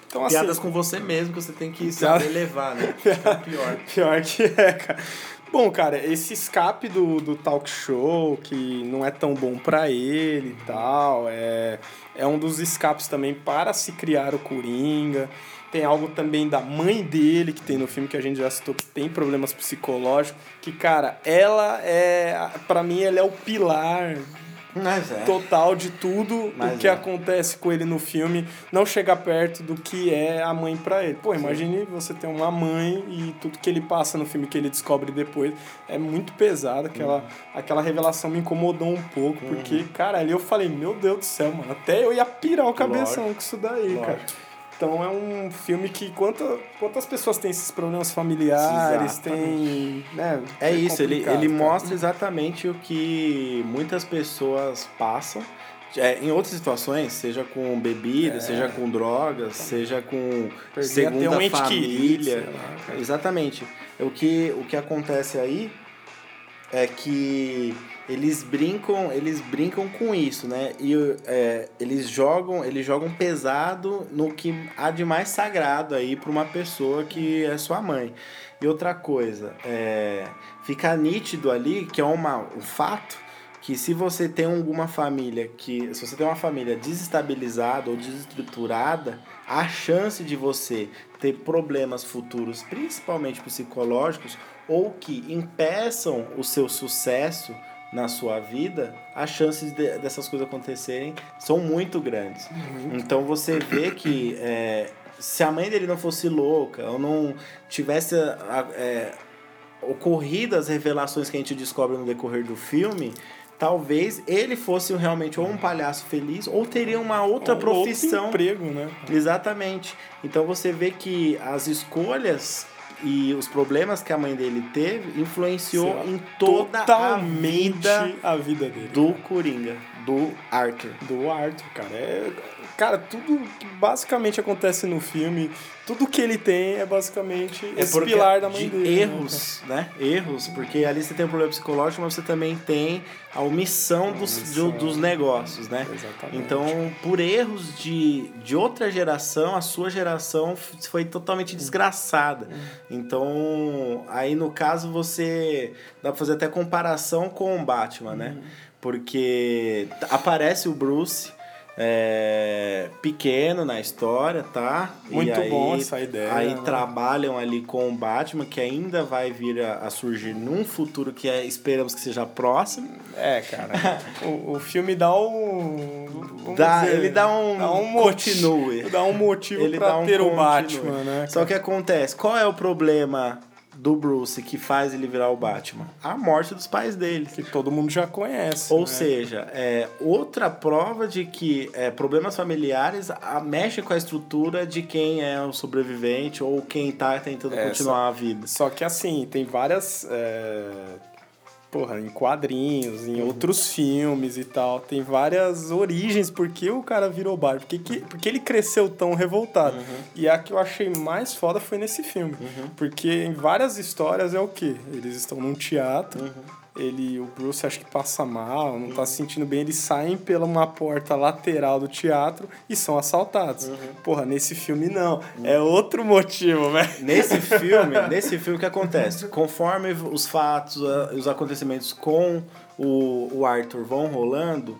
Então, assim, Piadas com você mesmo que você tem que saber levar, né? (laughs) Que pior. Pior que é, cara. Bom, cara, esse escape do, do talk show, que não é tão bom pra ele e tal, é, é um dos escapes também para se criar o Coringa. Tem algo também da mãe dele, que tem no filme que a gente já citou, que tem problemas psicológicos. Que, cara, ela é. Pra mim, ela é o pilar é. total de tudo Mas o que é. acontece com ele no filme não chega perto do que é a mãe pra ele. Pô, imagine você ter uma mãe e tudo que ele passa no filme que ele descobre depois é muito pesado. Aquela, Uhum. aquela revelação me incomodou um pouco, porque, cara, ali eu falei, meu Deus do céu, mano, até eu ia pirar o cabeção com isso daí, Lógico. cara. Então é um filme que quanta, quantas pessoas têm esses problemas familiares, tem. Né, É isso, ele, ele mostra exatamente o que muitas pessoas passam. É, em outras situações, seja com bebida, seja com drogas, seja com Perder segunda um família. lá, exatamente. O que, o que acontece aí é que eles brincam, eles brincam com isso, né? E é, eles jogam, eles jogam pesado no que há de mais sagrado aí para uma pessoa que é sua mãe. E outra coisa, é, fica nítido ali que é uma, um fato que se você tem alguma família que se você tem uma família desestabilizada ou desestruturada, a chance de você ter problemas futuros, principalmente psicológicos, ou que impeçam o seu sucesso na sua vida, as chances de- dessas coisas acontecerem são muito grandes. Então você vê que é, se a mãe dele não fosse louca ou não tivesse é, ocorrido as revelações que a gente descobre no decorrer do filme, talvez ele fosse realmente ou um palhaço feliz ou teria uma outra Ou profissão. Outro emprego, né? Exatamente. Então você vê que as escolhas e os problemas que a mãe dele teve influenciou em toda a Totalmente vida a vida dele. do Coringa, do Arthur. do Arthur, cara. É, cara, tudo que basicamente acontece no filme, tudo que ele tem é basicamente esse porque pilar da mãe de dele. né, Erros, né? Erros, porque ali você tem um problema psicológico, mas você também tem a omissão, dos, omissão. do- dos negócios, né? Exatamente. Então, por erros de, de outra geração, a sua geração foi totalmente desgraçada. Então, aí no caso você dá pra fazer até comparação com o Batman, né? Porque t- aparece o Bruce é, pequeno na história, tá? Muito aí- bom essa ideia, Aí né? trabalham ali com o Batman, que ainda vai vir a, a surgir num futuro que é, esperamos que seja próximo. É, cara. o, o filme dá um. Dá- dizer, ele dá um dá um continue. dá um motivo Ele pra dá um ter o continue. Batman, né? Só que acontece, qual é o problema do Bruce que faz ele virar o Batman? A morte dos pais dele. Que todo mundo já conhece. Ou né? seja, é outra prova de que é, problemas familiares a, mexem com a estrutura de quem é o sobrevivente ou quem tá tentando É, continuar a vida. Só que assim, tem várias. é, Porra, em quadrinhos, em outros filmes e tal. Tem várias origens porque o cara virou Batman. Porque, que, porque ele cresceu tão revoltado. E a que eu achei mais foda foi nesse filme. Porque em várias histórias é o quê? Eles estão num teatro. Ele, o Bruce acho que passa mal, não tá se sentindo bem, eles saem pela uma porta lateral do teatro e são assaltados. Porra, nesse filme não. É outro motivo, velho. Nesse (laughs) filme, nesse filme o que acontece? Conforme os fatos, os acontecimentos com o, o Arthur vão rolando,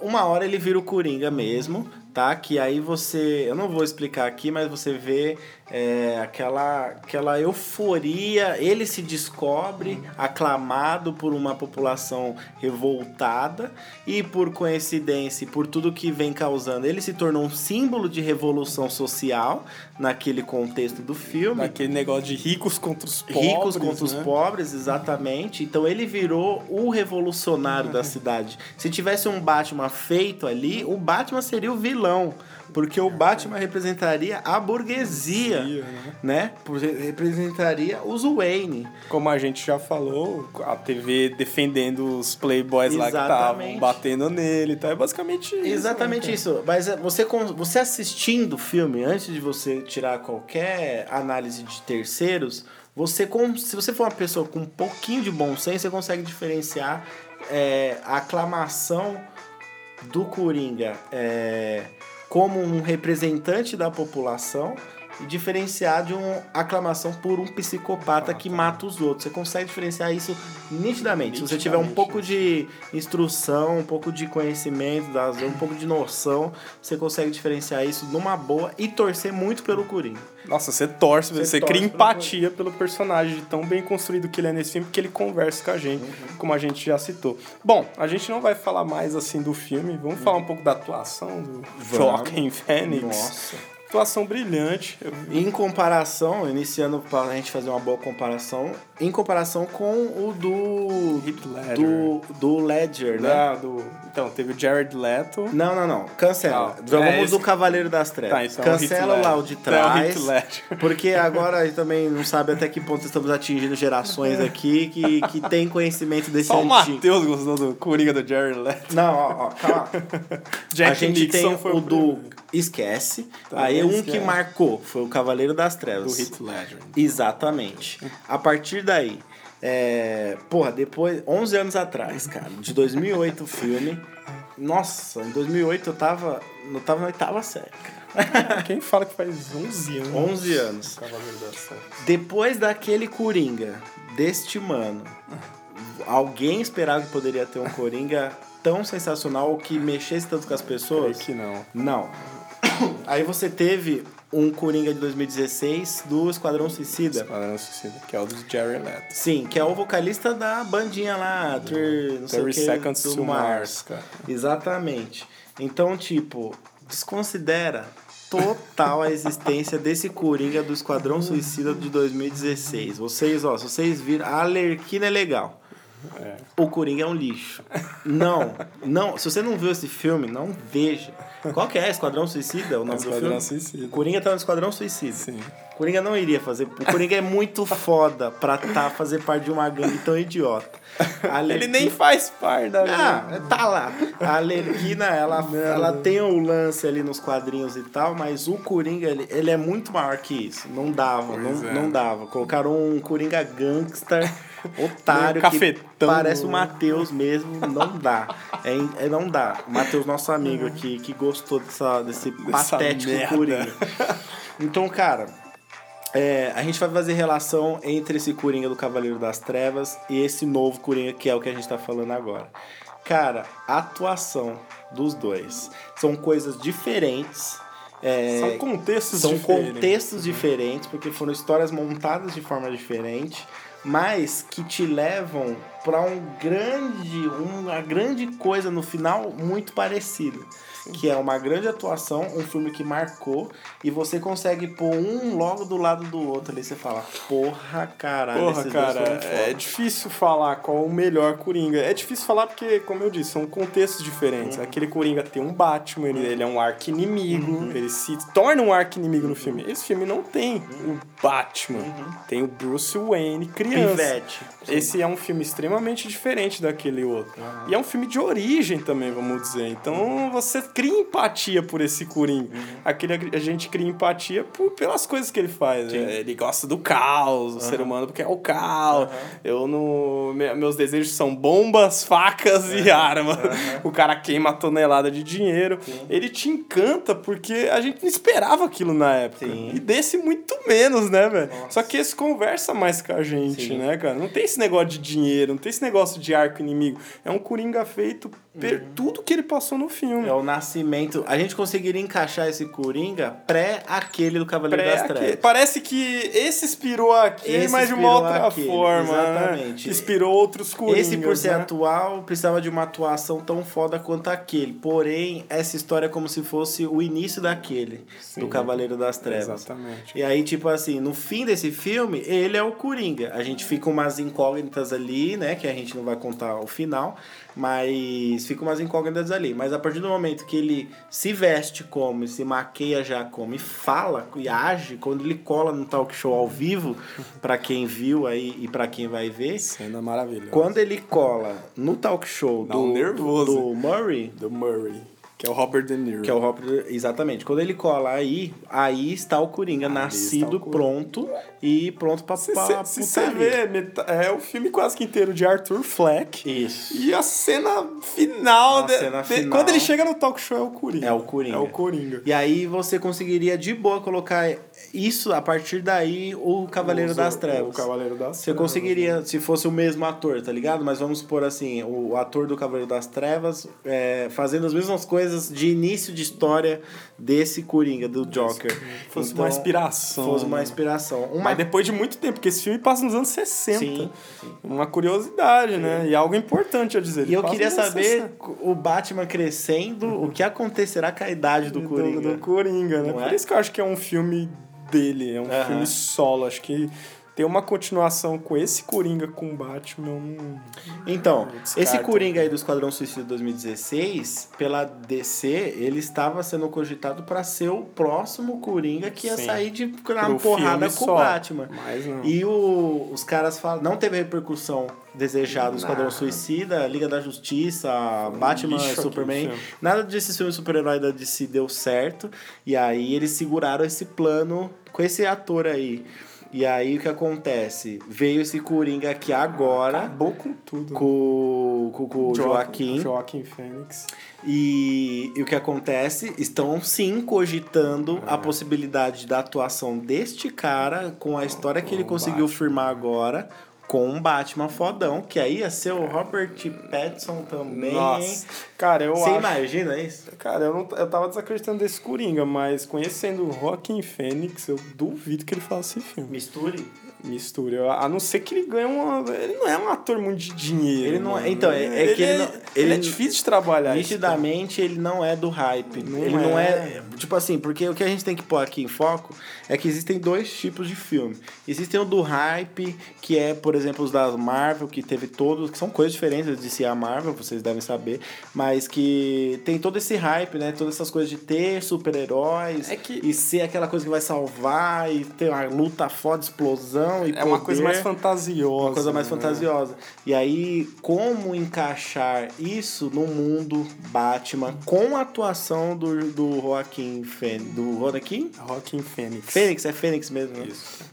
uma hora ele vira o Coringa mesmo, tá? Que aí você. Eu não vou explicar aqui, mas você vê é, aquela, aquela euforia. Ele se descobre aclamado por uma população revoltada e por coincidência, por tudo que vem causando, ele se tornou um símbolo de revolução social naquele contexto do filme. Daquele negócio de ricos contra os pobres. Ricos contra os né? pobres, exatamente. Então ele virou o revolucionário da (laughs) cidade. Se tivesse um Batman feito ali, o Batman seria o vilão. Porque o Batman representaria a burguesia, né? Por- Representaria os Wayne. Como a gente já falou, a TV defendendo os playboys lá que estavam Exatamente. batendo nele tal. É basicamente isso. Exatamente né, isso. Mas é, você, você assistindo o filme, antes de você tirar qualquer análise de terceiros, você se você for uma pessoa com um pouquinho de bom senso, você consegue diferenciar é, a aclamação do Coringa é, como um representante da população e diferenciar de uma aclamação por um psicopata que mata os outros. Você consegue diferenciar isso nitidamente. Se você tiver um Nitidamente, pouco de instrução, um pouco de conhecimento, um pouco de noção, você consegue diferenciar isso numa boa e torcer muito pelo Coringa. Nossa, você torce, você, Você cria torce empatia pelo personagem tão bem construído que ele é nesse filme, porque ele conversa com a gente, Uhum. como a gente já citou. Bom, a gente não vai falar mais assim do filme, vamos falar um pouco da atuação do Joaquin Phoenix. Nossa. Atuação brilhante. Em comparação, iniciando para a gente fazer uma boa comparação, em comparação com o do Heath Ledger. do, do Ledger, né? Da- do, então, teve o Jared Leto. Não, não, não. Cancela. Não, Já é esse- do Cavaleiro das Trevas. Tá, então é o Cancela lá o de Então é o trás. (laughs) Porque agora a gente também não sabe até que ponto estamos atingindo gerações aqui que, que tem conhecimento desse Só o antigo. Matheus gostou do Coringa do Jared Leto. Não, ó, ó, calma. (laughs) Jack a gente Nixon tem o o do. Esquece. Tá, aí um esquece. que marcou foi o Cavaleiro das Trevas. Do Heath Ledger. Exatamente. A partir daí, é, porra, depois, 11 anos atrás, cara, de 2008 o filme. Nossa, em 2008 eu tava, eu tava na oitava série. Quem fala que faz 11 anos? 11 anos. Cavaleiro das Trevas. Depois daquele Coringa, deste mano, alguém esperava que poderia ter um Coringa tão sensacional ou que mexesse tanto com as Creio pessoas? que não. Não. Aí você teve um Coringa de 2016 do Esquadrão Suicida. Esquadrão Suicida, que é o do Jared Leto. Sim, que é o vocalista da bandinha lá, Thr- não sei o 30 que, Seconds do to Mars. Mars, cara. Exatamente. Então, tipo, desconsidera total a existência desse Coringa do Esquadrão Suicida de 2016. Vocês, ó, se vocês viram, a Alerquina é legal. É. O Coringa é um lixo. Não, não. Se você não viu esse filme, não veja. Qual que é? Esquadrão Suicida? O nome do Esquadrão filme? Suicida. O Coringa tá no Esquadrão Suicida. Sim. O Coringa não iria fazer. O Coringa é muito foda pra tá, fazer parte de uma gangue tão idiota. A Ele Alerquina- nem faz parte da ah, tá lá. A Alerquina, ela, ela tem o lance ali nos quadrinhos e tal, mas o Coringa, ele, ele é muito maior que isso. Não dava, não, é. não dava. Colocaram um Coringa gangster, (laughs) otário, cafetão. parece o Matheus mesmo. Não dá. É, é, não dá. O Matheus, nosso amigo aqui, que gostou dessa, desse patético merda. Coringa. Então, cara, é, a gente vai fazer relação entre esse Coringa do Cavaleiro das Trevas e esse novo Coringa, que é o que a gente tá falando agora. Cara, a atuação dos dois são coisas diferentes. é, São contextos são diferentes. contextos diferentes, porque foram histórias montadas de forma diferente, mas que te levam pra um grande, uma grande coisa no final muito parecido. Que é uma grande atuação, um filme que marcou, e você consegue pôr um logo do lado do outro ali. Você fala, porra, caralho, Porra, cara, é foda." difícil falar qual o melhor Coringa. É difícil falar porque, como eu disse, são contextos diferentes. Uhum. Aquele Coringa tem um Batman, ele, ele é um arqui-inimigo, Uhum. ele se torna um arqui-inimigo no filme. Esse filme não tem Uhum. o Batman, tem o Bruce Wayne criança. Pivete. Esse é um filme extremamente diferente daquele outro. E é um filme de origem também, vamos dizer. Então você cria empatia por esse Coringa. Aquele, a gente cria empatia por, pelas coisas que ele faz. né? Ele gosta do caos, o ser humano porque é o caos. Eu não. me- Meus desejos são bombas, facas e arma. O cara queima a tonelada de dinheiro. Ele te encanta porque a gente não esperava aquilo na época. Sim. E desse muito menos, né, velho? Só que esse conversa mais com a gente, Sim. né, cara? Não tem esse negócio de dinheiro, não tem esse negócio de arco inimigo. É um Coringa feito per tudo que ele passou no filme. É o nascimento. A gente conseguiria encaixar esse Coringa pré aquele do Cavaleiro Pré- das Trevas. Parece que esse inspirou aquele, Esse mas de uma inspirou outra aquele, forma. exatamente. Né? Inspirou outros Coringas. Esse, por ser né? atual, precisava de uma atuação tão foda quanto aquele. Porém, essa história é como se fosse o início daquele, do Cavaleiro das Trevas. Exatamente. E aí, tipo assim, no fim desse filme, ele é o Coringa. A gente fica umas incógnitas ali, né? Que a gente não vai contar o final. Mas fica umas incógnitas ali. Mas a partir do momento que ele se veste como, se maqueia já como, e fala e age, quando ele cola no talk show ao vivo, (laughs) pra quem viu aí e pra quem vai ver, Cena maravilhosa. quando ele cola no talk show Dá um do, nervoso. do Murray, Do Murray, que é o Robert De Niro. que é o Robert, exatamente. Quando ele cola aí, aí está o Coringa está nascido, o Coringa. pronto e pronto pra, Se pra você se você vê, é o filme quase que inteiro de Arthur Fleck. Isso. E a cena final, A de- cena de- final. quando ele chega no talk show é o Coringa. É o Coringa. É o Coringa. E aí você conseguiria de boa colocar isso, a partir daí, o Cavaleiro O- das o Trevas. Cavaleiro das Você Trevas, conseguiria, se fosse o mesmo ator, tá ligado? Mas vamos supor assim, o ator do Cavaleiro das Trevas é, fazendo as mesmas coisas de início de história desse Coringa, do Joker. Fosse Então, uma inspiração. Fosse uma né? inspiração. Uma Mas depois de muito tempo, porque esse filme passa nos anos 60. Sim, Uma curiosidade, né? E algo importante a dizer. E eu queria saber 60. o Batman crescendo, o que acontecerá com a idade do Coringa. Do, do Coringa, né? Não Por é? isso que eu acho que é um filme dele, é um Aham. filme solo. Acho que ter uma continuação com esse Coringa com o Batman. não- Então, esse Coringa aí do Esquadrão Suicida 2016, pela DC, ele estava sendo cogitado para ser o próximo Coringa que ia Sim. sair de na porrada com o. Batman. E o, os caras falam, não teve repercussão desejada do Esquadrão. Suicida, Liga da Justiça, Batman, Superman. Nada desses filmes super-herói da DC deu certo. E aí eles seguraram esse plano com esse ator aí. E aí o que acontece? Veio esse Coringa aqui agora Acabou com tudo. com, com, com o Jo- Joaquim. Joaquim Fênix. E, e o que acontece? Estão sim cogitando Ah. a possibilidade da atuação deste cara com a história que ele conseguiu firmar agora com um Batman fodão, que aí ia ser o Robert Pattinson também. Nossa. Cara, eu Você acho... imagina isso? Cara, eu, não, eu tava desacreditando desse Coringa, mas conhecendo o Joaquim Fênix, eu duvido que ele faça esse filme. Misture? Mistura. A não ser que ele ganhe uma. Ele não é um ator muito de dinheiro. Ele não é- mano. então, é- é que ele não- ele ele- é difícil de trabalhar. Nitidamente ele não é do hype. Não ele não é. é. Tipo assim, porque o que a gente tem que pôr aqui em foco é que existem dois tipos de filme. Existem o do hype, que é, por exemplo, os da Marvel, que teve todos, que são coisas diferentes de ser a Marvel, vocês devem saber, mas que tem todo esse hype, né? Todas essas coisas de ter super-heróis É que- e ser aquela coisa que vai salvar e ter uma luta foda, explosão e É uma coisa poder. mais fantasiosa. Uma coisa mais né? fantasiosa. E aí, como encaixar isso no mundo Batman com a atuação do, do Joaquim Fênix. Do Joaquim? Joaquim Fênix. Fênix, é Fênix mesmo, né? Isso.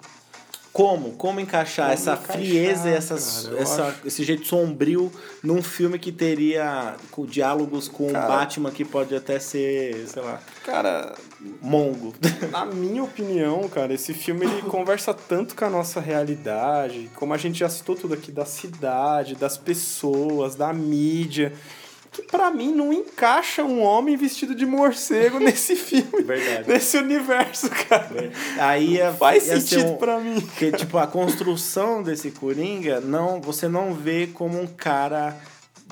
Como? Como encaixar Como essa encaixar, frieza e essas, cara, essa, acho. esse jeito sombrio num filme que teria com diálogos com o Cara. Batman que pode até ser, sei lá, Cara, mongo. (laughs) na minha opinião, cara, esse filme ele (laughs) conversa tanto com a nossa realidade, como a gente já citou tudo aqui, da cidade, das pessoas, da mídia, que pra mim não encaixa um homem vestido de morcego nesse (laughs) filme. Verdade. Nesse universo, cara. Aí ia, Faz ia sentido um- pra mim. Porque, tipo, a construção desse Coringa, não, você não vê como um cara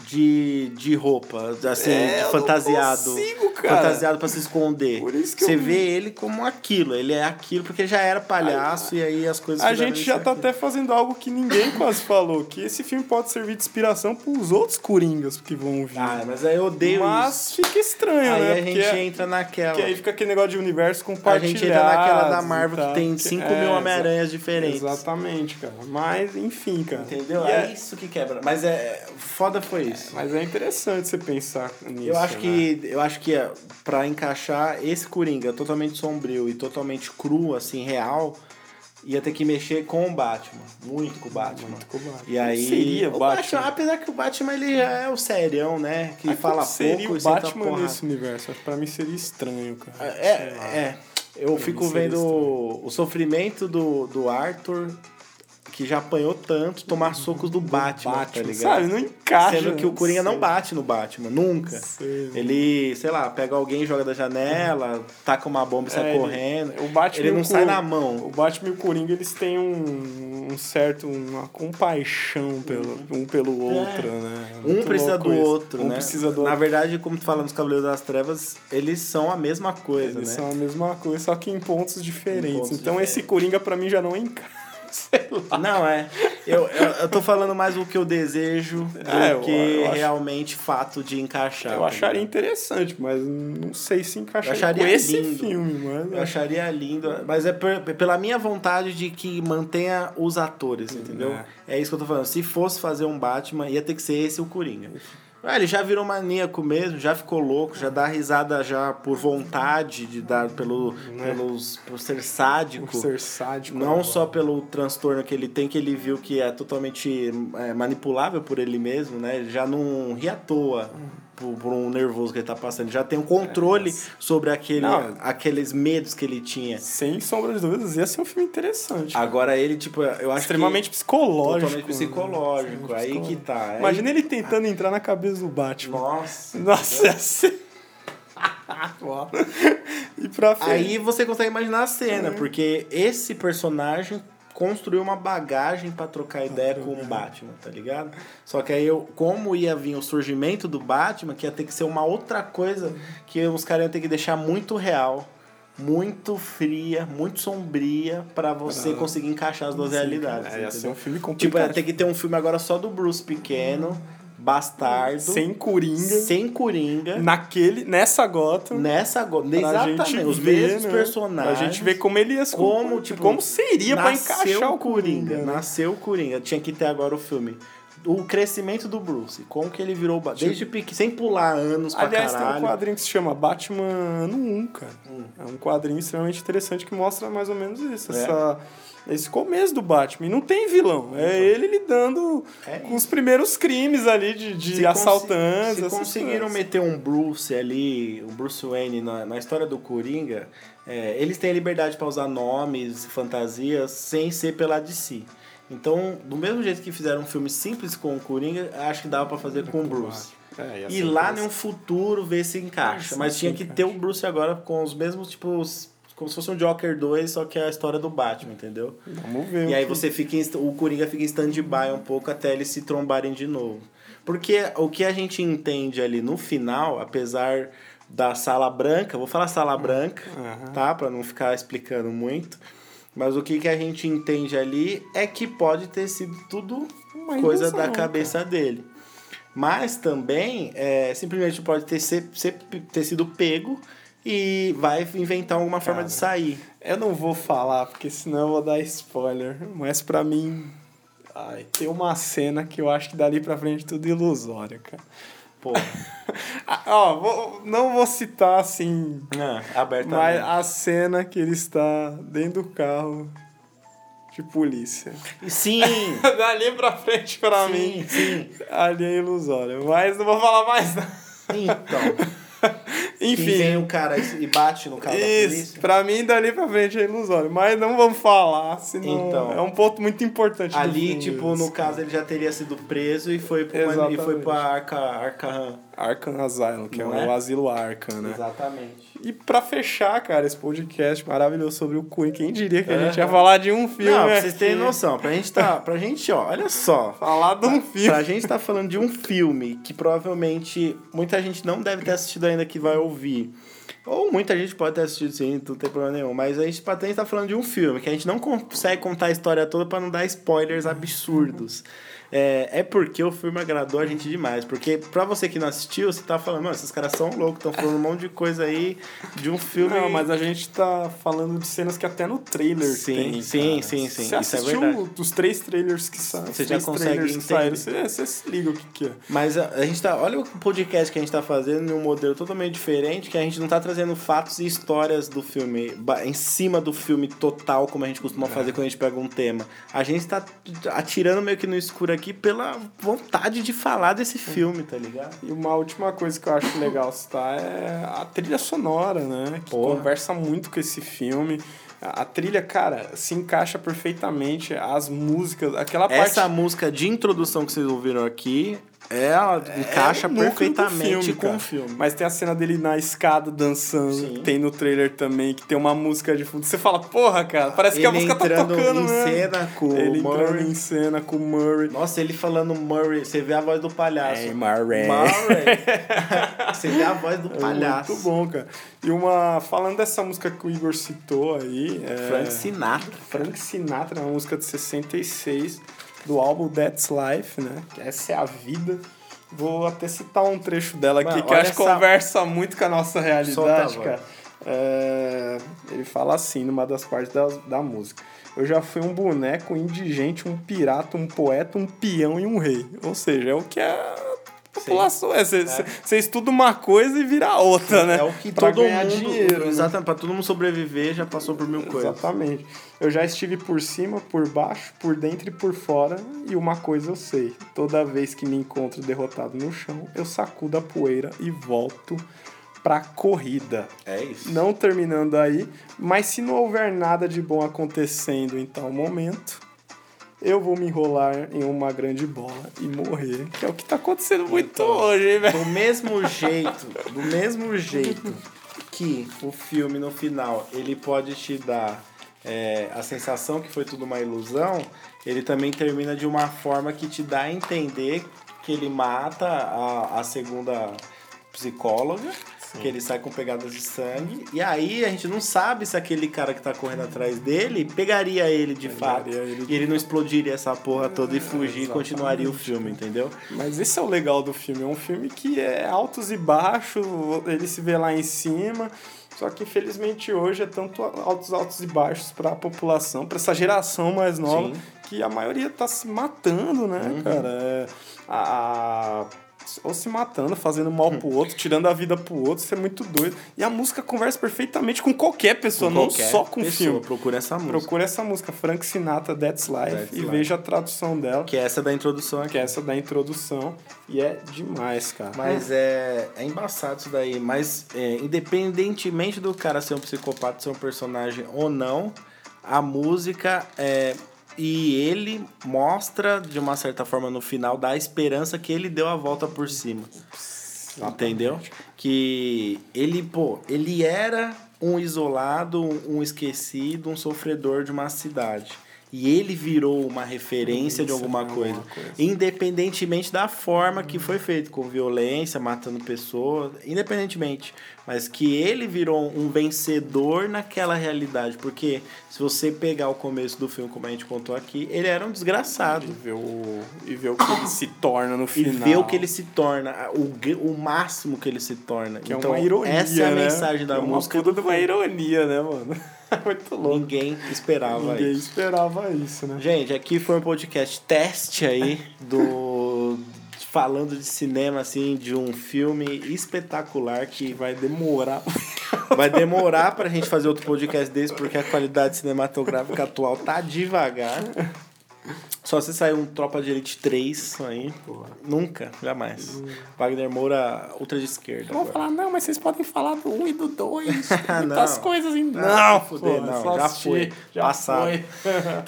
de, de roupa, assim, É, de eu não fantasiado. consigo, cara. Fantasiado pra se esconder. Por isso que você eu- vê ele como aquilo, ele é aquilo, porque já era palhaço e aí as coisas A gente já tá aqui. até fazendo algo que ninguém quase falou, que esse filme pode servir de inspiração pros outros Coringas que vão vir. Ah, mas aí eu odeio Mas isso. fica estranho, Aí né? a gente é- entra naquela. Que aí fica aquele negócio de universo A compartilhado. gente entra naquela da Marvel que tem 5 mil é, Homem-Aranhas diferentes. Exatamente, cara. Mas, enfim, cara. Entendeu? E É é- isso que quebra. Mas é. Foda foi isso. Mas é interessante você pensar nisso. Eu acho né? que eu acho que é, para encaixar esse Coringa totalmente sombrio e totalmente cru assim, real, ia ter que mexer com o Batman, muito com o Batman. Muito com o Batman. E aí Seria o Batman? apesar que o Batman ele já é o serião, né, que Mas fala seria pouco o e Batman porrada. nesse universo? Acho que Pra mim seria estranho, cara. É, é. Eu fico mim seria vendo o, o sofrimento do, do Arthur, que já apanhou tanto, tomar socos do Batman, tá ligado? sabe? Não encaixa. Sendo que o Coringa não sei. bate no Batman, nunca. Sei. Ele, sei lá, pega alguém, joga da janela, taca uma bomba e sai É, ele- correndo. O Batman ele o não sai na mão. O Batman e o Coringa, eles têm um, um certo, uma compaixão pelo, um pelo outro, né? É Um muito precisa louco do isso. outro, um né? precisa do Na outro. verdade, como tu fala nos Cavaleiros das Trevas, eles são a mesma coisa, Eles né? são a mesma coisa, só que em pontos diferentes. pontos então esse diferentes. Coringa pra mim já não encaixa. Sei lá. Não, é. Eu, eu, eu tô falando mais o que eu desejo do É, que eu acho- realmente fato de encaixar. Eu tá acharia ligado? interessante, mas não sei se encaixaria com esse lindo. filme, mano. Eu acharia lindo, mas é per- pela minha vontade de que mantenha os atores, entendeu? É. isso que eu tô falando. Se fosse fazer um Batman, ia ter que ser esse o Coringa. Ah, ele já virou maníaco mesmo, já ficou louco, já dá risada já por vontade de dar pelo, pelos, por ser sádico. Por ser sádico. Não só pelo transtorno que ele tem, que ele viu que é totalmente é, manipulável por ele mesmo, né? Ele já não ri à toa por, por um nervoso que ele tá passando. Ele já tem um controle sobre aquele, Não. aqueles medos que ele tinha. Sem sombra de dúvidas, ia ser um filme interessante. Agora ele, tipo, eu acho Extremamente que... psicológico. Totalmente né? psicológico. Aí que tá. Aí- Imagina ele tentando entrar na cabeça do Batman. Nossa. Nossa, ser... (laughs) Ó. (laughs) e pra frente. Aí você consegue imaginar a cena, porque esse personagem construiu uma bagagem pra trocar ideia com o Batman, tá ligado? Só que aí, eu, como ia vir o surgimento do Batman, que ia ter que ser uma outra coisa que os caras iam ter que deixar muito real, muito fria, muito sombria, pra você conseguir encaixar as duas realidades. É, ia ser um filme Tipo, complicado. ia ter que ter um filme agora só do Bruce pequeno, bastardo, Sem Coringa. sem Coringa. Naquele, nessa gota. Nessa go... Pra Exatamente, os mesmos né? personagens. Pra gente ver como ele ia como, tipo, como seria pra encaixar o Coringa. né? Nasceu o Coringa. Tinha que ter agora o filme. O crescimento do Bruce. Como que ele virou... o Ba- Desde pequeno, sem pular anos pra Aliás, tem um caralho. quadrinho que se chama Batman Ano 1, cara. É um quadrinho extremamente interessante que mostra mais ou menos isso. É. Essa, esse começo do Batman. E não tem vilão. É ele lidando É com os primeiros crimes ali de, de Se assaltantes. Se conseguiram coisas. meter um Bruce ali, o Bruce Wayne na, na história do Coringa, é, eles têm a liberdade para usar nomes, fantasias, sem ser pela DC. Então, do mesmo jeito que fizeram um filme simples com o Coringa, acho que dava para fazer com o Bruce. É, E lá num futuro ver se encaixa. Mas tinha que ter o Bruce agora com os mesmos, tipo, os- como se fosse um Joker 2, só que é a história do Batman, entendeu? Vamos ver. E aí você fica em, o Coringa fica em stand-by um pouco até eles se trombarem de novo. Porque o que a gente entende ali no final, apesar da sala branca, vou falar sala branca, Aham. tá? Pra não ficar explicando muito. Mas o que, que a gente entende ali é que pode ter sido tudo Uma coisa da cabeça dele. Mas também, é, simplesmente pode ter, ser, ser- ter sido pego e vai inventar alguma forma Cara, de sair. Eu não vou falar, porque senão eu vou dar spoiler. Mas pra mim, ai, tem uma cena que eu acho que dali pra frente tudo ilusório, cara. Pô, (laughs) Ah, ó, vou- não vou citar assim, ah, abertamente. mas a cena que ele está dentro do carro de polícia. Sim! (laughs) dali pra frente, pra sim, mim, sim. ali é ilusório. Mas não vou falar mais nada. Então, (laughs) Enfim. vem o cara e bate no carro da Isso, pra mim dali pra frente é ilusório. Mas não vamos falar, senão Então. é um ponto muito importante. Ali, filme tipo, no caso, ele já teria sido preso e foi pro, e foi pra Arca, Arkham. Arkham Asylum, que Não é, é? o asilo Arkham, né? Exatamente. E pra fechar, cara, esse podcast maravilhoso sobre o Queen, quem diria que a gente É. ia falar de um filme Não, pra vocês terem noção, pra gente tá. Pra gente, ó, olha só. Falar de um filme. Pra gente tá falando de um filme que provavelmente muita gente não deve ter assistido ainda que vai ouvir. Ou muita gente pode ter assistido sim, não tem problema nenhum. Mas a gente, pra gente tá falando de um filme que a gente não consegue contar a história toda pra não dar spoilers absurdos. É, é porque o filme agradou a gente demais. Porque pra você que não assistiu, você tá falando, mano, esses caras são loucos, estão falando um monte de coisa aí de um filme. Não, mas a gente tá falando de cenas que até no trailer Sim, tem. sim, cara. sim, sim, Você é assistiu verdade. os três trailers que saíram? Você já consegue que saíram, você, entender. você se liga o que, que é. Mas a, a gente tá. Olha o podcast que a gente tá fazendo em um modelo totalmente diferente, que a gente não tá trazendo fatos e histórias do filme em cima do filme total, como a gente costuma fazer quando a gente pega um tema. A gente tá atirando meio que no escuro aqui pela vontade de falar desse filme, tá ligado? E uma última coisa que eu acho legal citar é a trilha sonora, né? Que Porra. conversa muito com esse filme. A a trilha, cara, se encaixa perfeitamente. As músicas, aquela parte. Essa música de introdução que vocês ouviram aqui, ela encaixa é o perfeitamente filme, com o filme. Mas tem a cena dele na escada dançando, Sim. tem no trailer também, que tem uma música de fundo. Você fala, porra, cara, parece que a Ele música tá entrando tocando em mesmo. cena com o Ele entrando Murray. em cena com o Murray. Nossa, ele falando Murray, você vê a voz do palhaço. Hey, Murray. Murray. (laughs) você vê a voz do É palhaço. muito bom, cara. E uma. Falando dessa música que o Igor citou aí. É, Frank Sinatra. Frank Sinatra, uma música de 66, do álbum That's Life, né? Que essa é a vida. Vou até citar um trecho dela aqui Mano, que acho que essa- conversa muito com a nossa realidade, cara. É, ele fala assim numa das partes da, da música. Eu já fui um boneco, um indigente, um pirata, um poeta, um peão e um rei. Ou seja, é o que a população é. Você você estuda uma coisa e vira outra, né? É o que Pra todo ganhar mundo. dinheiro, né? Exatamente, pra todo mundo sobreviver, já passou por mil coisas. Exatamente. Eu já estive por cima, por baixo, por dentro e por fora, e uma coisa eu sei: toda vez que me encontro derrotado no chão, eu sacudo a poeira e volto pra corrida. É isso. Não terminando aí, mas se não houver nada de bom acontecendo em tal momento, eu vou me enrolar em uma grande bola e morrer. Que é o que tá acontecendo muito hoje, hein, velho? Do mesmo jeito, do mesmo jeito que o filme no final ele pode te dar é, a sensação que foi tudo uma ilusão, ele também termina de uma forma que te dá a entender que ele mata a, a segunda psicóloga, que ele sai com pegadas de sangue, e aí a gente não sabe se aquele cara que tá correndo atrás dele pegaria ele de fato, ele e ele não explodiria essa porra toda e fugir e continuaria o filme, entendeu? Mas esse é o legal do filme. É um filme que é altos e baixos, ele se vê lá em cima. Só que infelizmente hoje é tanto altos, altos e baixos para a população, para essa geração mais nova, Sim. que a maioria tá se matando, né, Uhum. cara? É, a, a- ou se matando, fazendo mal pro outro, tirando a vida pro outro, isso é muito doido. E a música conversa perfeitamente com qualquer pessoa, não Qualquer só com o pessoa, filme. Procura essa música. Procura essa música, Frank Sinatra, That's Life, That's e Life. veja a tradução dela, Que é essa da introdução aqui. que é essa da introdução, e é demais, cara. Mas é, é embaçado isso daí. Mas é, independentemente do cara ser um psicopata, ser um personagem ou não, a música é. E ele mostra, de uma certa forma, no final, dá a esperança que ele deu a volta por cima. Entendeu? Que ele, pô, ele era um isolado, um esquecido, um sofredor de uma cidade. E ele virou uma referência de alguma Alguma coisa. coisa. Independentemente da forma que foi feito, com violência, matando pessoas, independentemente. Mas que ele virou um vencedor naquela realidade. Porque se você pegar o começo do filme, como a gente contou aqui, ele era um desgraçado. E ver o, e ver o que ele se torna no E final. ver o que ele se torna, o, o máximo que ele se torna. Que então, é uma ironia, essa é a né? mensagem da é uma música. puta de uma ironia, né, mano? (laughs) Muito louco. Ninguém esperava Ninguém isso. esperava isso, né? Gente, aqui foi um podcast teste aí do falando de cinema assim, de um filme espetacular que Vai demorar. (laughs) vai demorar pra gente fazer outro podcast desse porque a qualidade cinematográfica atual tá devagar. Só se sair um Tropa de Elite 3 aí. Nunca, jamais. Wagner Moura, ultra de esquerda. Vamos agora. falar, não, mas vocês podem falar do 1 e do 2. (laughs) Não. Muitas coisas em. Não, fuder, pô, não, só já assistir, foi, Já passado. foi.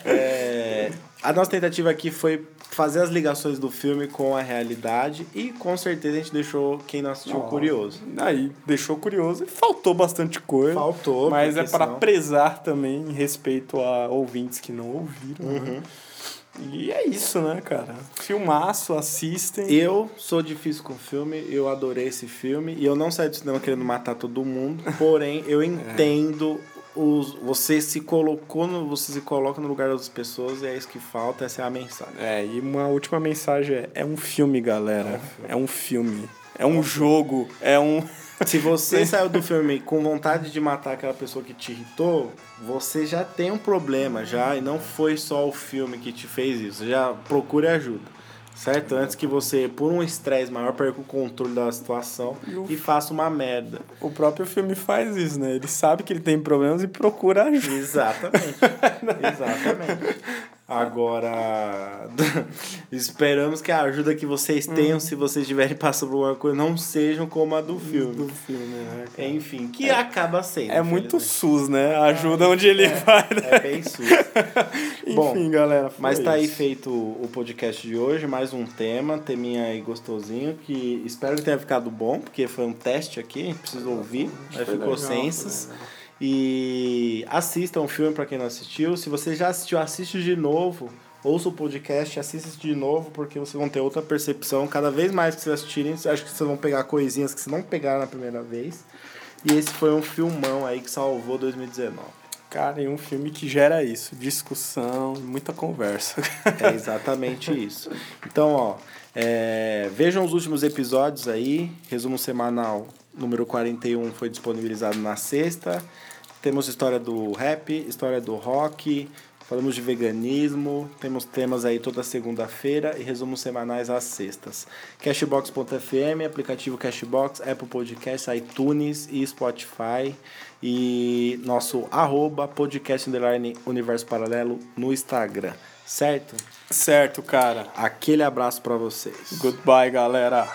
É, a nossa tentativa aqui foi fazer as ligações do filme com a realidade e com certeza a gente deixou quem não assistiu Nossa. curioso. Aí, deixou curioso e faltou bastante coisa. Faltou, Mas é para senão- prezar também em respeito a ouvintes que não ouviram. Uhum. né? E é isso, né, cara? Filmaço, assistem. Eu sou difícil com filme, eu adorei esse filme e eu não saí do cinema querendo matar todo mundo, (laughs) porém eu entendo os você se colocou no, você se coloca no lugar das pessoas e é isso que falta, essa é a mensagem. É, e uma última mensagem é: é um filme, galera. É um filme. É um jogo. É um. (laughs) Se você (laughs) saiu do filme com vontade de matar aquela pessoa que te irritou, você já tem um problema já e não foi só o filme que te fez isso. Já procure ajuda. Certo? Antes que você, por um estresse maior, perca o controle da situação e faça uma merda. O próprio filme faz isso, né? Ele sabe que ele tem problemas e procura ajuda. Exatamente. (laughs) Exatamente. Agora, (laughs) esperamos que a ajuda que vocês tenham, se vocês estiverem passando por alguma coisa, não sejam como a do filme. Do filme, né? cara? Enfim, que acaba sendo. É muito. SUS, né? Ajuda onde ele vai. né? É bem sujo. (laughs) Bom, Enfim, galera. Mas tá aí feito o podcast de hoje, mais um tema, teminha aí gostosinho, que espero que tenha ficado bom, porque foi um teste aqui, preciso ouvir, aí ficou legal, sensas. foi E assistam o filme pra quem não assistiu. Se você já assistiu, assiste de novo. Ouça o podcast, assista de novo, porque vocês vão ter outra percepção. Cada vez mais que vocês assistirem, acho que vocês vão pegar coisinhas que vocês não pegaram na primeira vez. E esse foi um filmão aí que salvou 2019. Cara, e um filme que gera isso: discussão, muita conversa. (laughs) É exatamente isso. Então, ó, é, vejam os últimos episódios aí. Resumo semanal número 41 foi disponibilizado na sexta. Temos história do rap, história do rock, falamos de veganismo, temos temas aí toda segunda-feira e resumos semanais às sextas. Cashbox.fm, aplicativo Cashbox, Apple Podcasts, iTunes e Spotify. E nosso arroba podcast universo paralelo no Instagram. Certo? certo, cara. Aquele abraço pra vocês. Goodbye, galera.